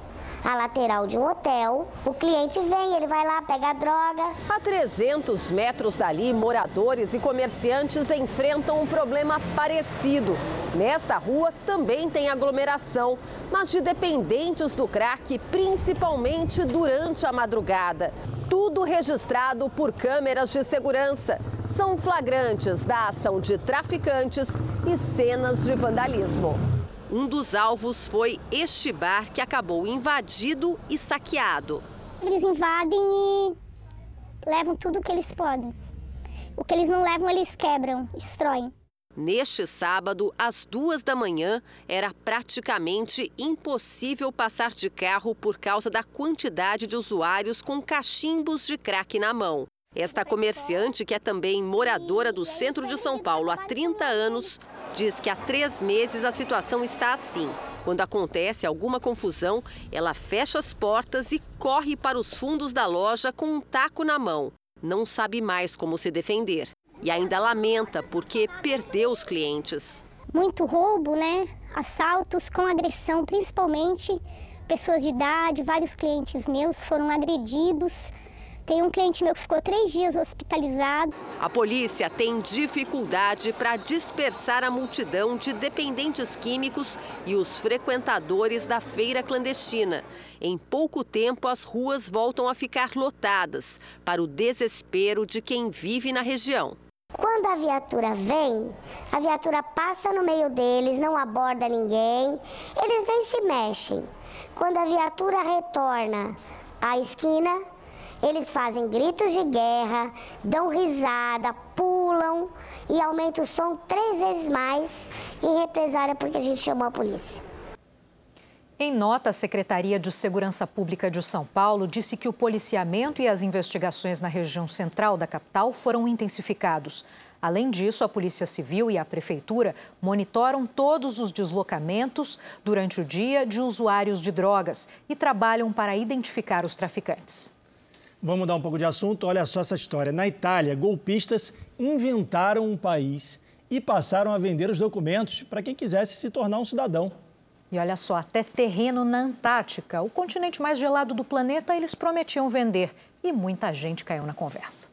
a lateral de um hotel. O cliente vem, ele vai lá, pega a droga. A 300 metros dali, moradores e comerciantes enfrentam um problema parecido. Nesta rua também tem aglomeração, mas de dependentes do crack, principalmente durante a madrugada. Tudo registrado por câmeras de segurança. São flagrantes da ação de traficantes e cenas de vandalismo. Um dos alvos foi este bar que acabou invadido e saqueado. Eles invadem e levam tudo o que eles podem. O que eles não levam, eles quebram, destroem. Neste sábado, às duas da manhã, era praticamente impossível passar de carro por causa da quantidade de usuários com cachimbos de crack na mão. Esta comerciante, que é também moradora do centro de São Paulo há 30 anos, diz que há três meses a situação está assim. Quando acontece alguma confusão, ela fecha as portas e corre para os fundos da loja com um taco na mão. Não sabe mais como se defender. E ainda lamenta porque perdeu os clientes. Muito roubo, né? Assaltos com agressão, principalmente pessoas de idade. Vários clientes meus foram agredidos tem um cliente meu que ficou três dias hospitalizado. A polícia tem dificuldade para dispersar a multidão de dependentes químicos e os frequentadores da feira clandestina. Em pouco tempo, as ruas voltam a ficar lotadas, para o desespero de quem vive na região. Quando a viatura vem, a viatura passa no meio deles, não aborda ninguém, eles nem se mexem. Quando a viatura retorna à esquina, eles fazem gritos de guerra, dão risada, pulam e aumentam o som três vezes mais em represária porque a gente chamou a polícia. Em nota, a Secretaria de Segurança Pública de São Paulo disse que o policiamento e as investigações na região central da capital foram intensificados. Além disso, a Polícia Civil e a Prefeitura monitoram todos os deslocamentos durante o dia de usuários de drogas e trabalham para identificar os traficantes. Vamos mudar um pouco de assunto. Olha só essa história. Na Itália, golpistas inventaram um país e passaram a vender os documentos para quem quisesse se tornar um cidadão. E olha só, até terreno na Antártica, o continente mais gelado do planeta, eles prometiam vender. E muita gente caiu na conversa.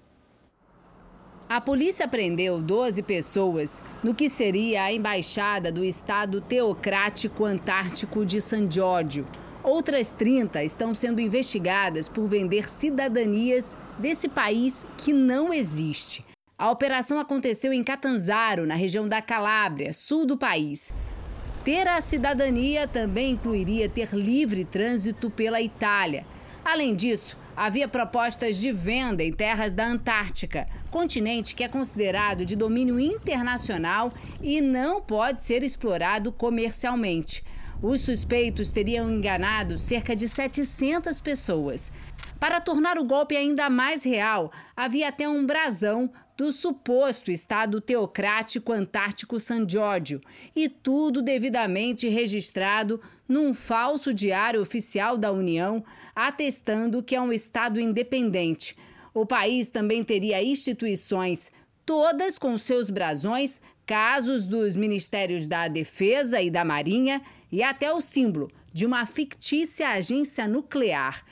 A polícia prendeu 12 pessoas no que seria a embaixada do Estado Teocrático Antártico de San Giorgio Outras 30 estão sendo investigadas por vender cidadanias desse país que não existe. A operação aconteceu em Catanzaro, na região da Calábria, sul do país. Ter a cidadania também incluiria ter livre trânsito pela Itália. Além disso, havia propostas de venda em terras da Antártica, continente que é considerado de domínio internacional e não pode ser explorado comercialmente. Os suspeitos teriam enganado cerca de 700 pessoas. Para tornar o golpe ainda mais real, havia até um brasão do suposto Estado teocrático antártico San Giorgio e tudo devidamente registrado num falso diário oficial da União, atestando que é um Estado independente. O país também teria instituições, todas com seus brasões, casos dos Ministérios da Defesa e da Marinha e até o símbolo de uma fictícia agência nuclear.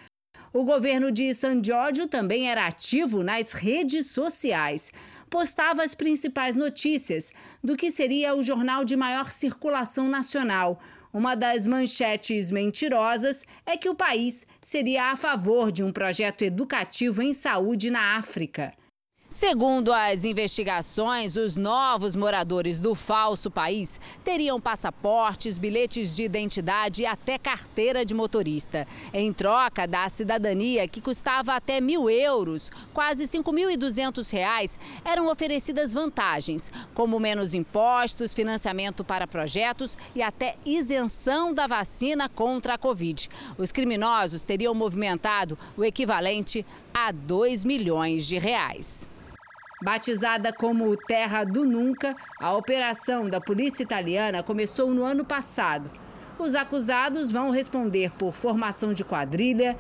O governo de San Giorgio também era ativo nas redes sociais. Postava as principais notícias do que seria o jornal de maior circulação nacional. Uma das manchetes mentirosas é que o país seria a favor de um projeto educativo em saúde na África. Segundo as investigações, os novos moradores do falso país teriam passaportes, bilhetes de identidade e até carteira de motorista. Em troca da cidadania, que custava até mil euros, quase 5.200 reais, eram oferecidas vantagens, como menos impostos, financiamento para projetos e até isenção da vacina contra a Covid. Os criminosos teriam movimentado o equivalente a 2 milhões de reais. Batizada como Terra do Nunca, a operação da polícia italiana começou no ano passado. Os acusados vão responder por formação de quadrilha,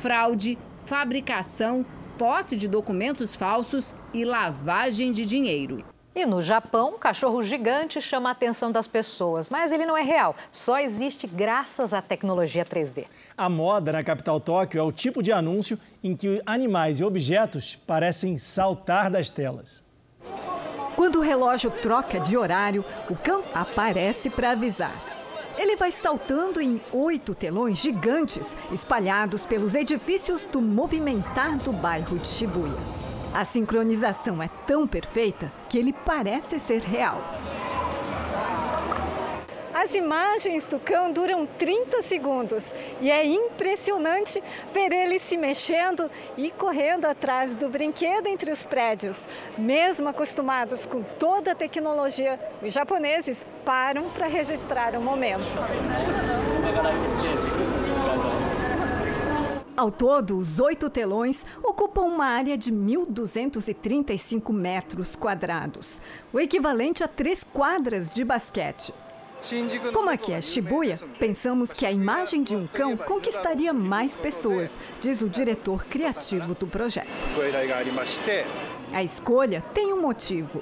fraude, fabricação, posse de documentos falsos e lavagem de dinheiro. E no Japão, um cachorro gigante chama a atenção das pessoas, mas ele não é real, só existe graças à tecnologia 3D. A moda na capital Tóquio é o tipo de anúncio em que animais e objetos parecem saltar das telas. Quando o relógio troca de horário, o cão aparece para avisar. Ele vai saltando em oito telões gigantes espalhados pelos edifícios do movimentado bairro de Shibuya. A sincronização é tão perfeita que ele parece ser real. As imagens do cão duram 30 segundos e é impressionante ver ele se mexendo e correndo atrás do brinquedo entre os prédios. Mesmo acostumados com toda a tecnologia, os japoneses param para registrar o momento. Ao todo, os oito telões ocupam uma área de 1.235 metros quadrados, o equivalente a três quadras de basquete. Como aqui é Shibuya, pensamos que a imagem de um cão conquistaria mais pessoas, diz o diretor criativo do projeto. A escolha tem um motivo.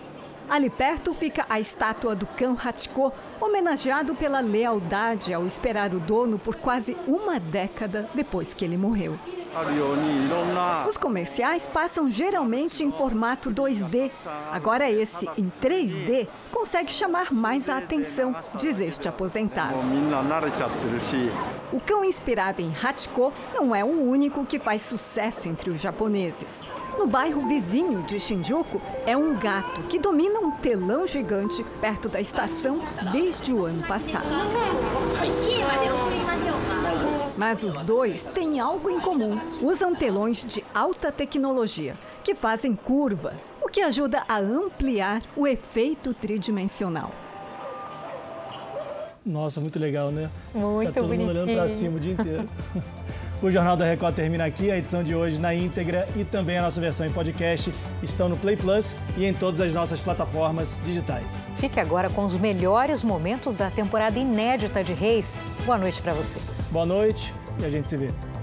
Ali perto fica a estátua do cão Hachiko, homenageado pela lealdade ao esperar o dono por quase uma década depois que ele morreu. Os comerciais passam geralmente em formato 2D. Agora, esse em 3D consegue chamar mais a atenção, diz este aposentado. O cão inspirado em Hachiko não é o único que faz sucesso entre os japoneses. No bairro vizinho de Shinjuku, é um gato que domina um telão gigante perto da estação desde o ano passado. Mas os dois têm algo em comum. Usam telões de alta tecnologia, que fazem curva, o que ajuda a ampliar o efeito tridimensional. Nossa, muito legal, né? Muito tá todo bonitinho. mundo olhando para cima o dia inteiro. o Jornal da Record termina aqui. A edição de hoje na íntegra e também a nossa versão em podcast estão no Play Plus e em todas as nossas plataformas digitais. Fique agora com os melhores momentos da temporada inédita de Reis. Boa noite para você. Boa noite e a gente se vê.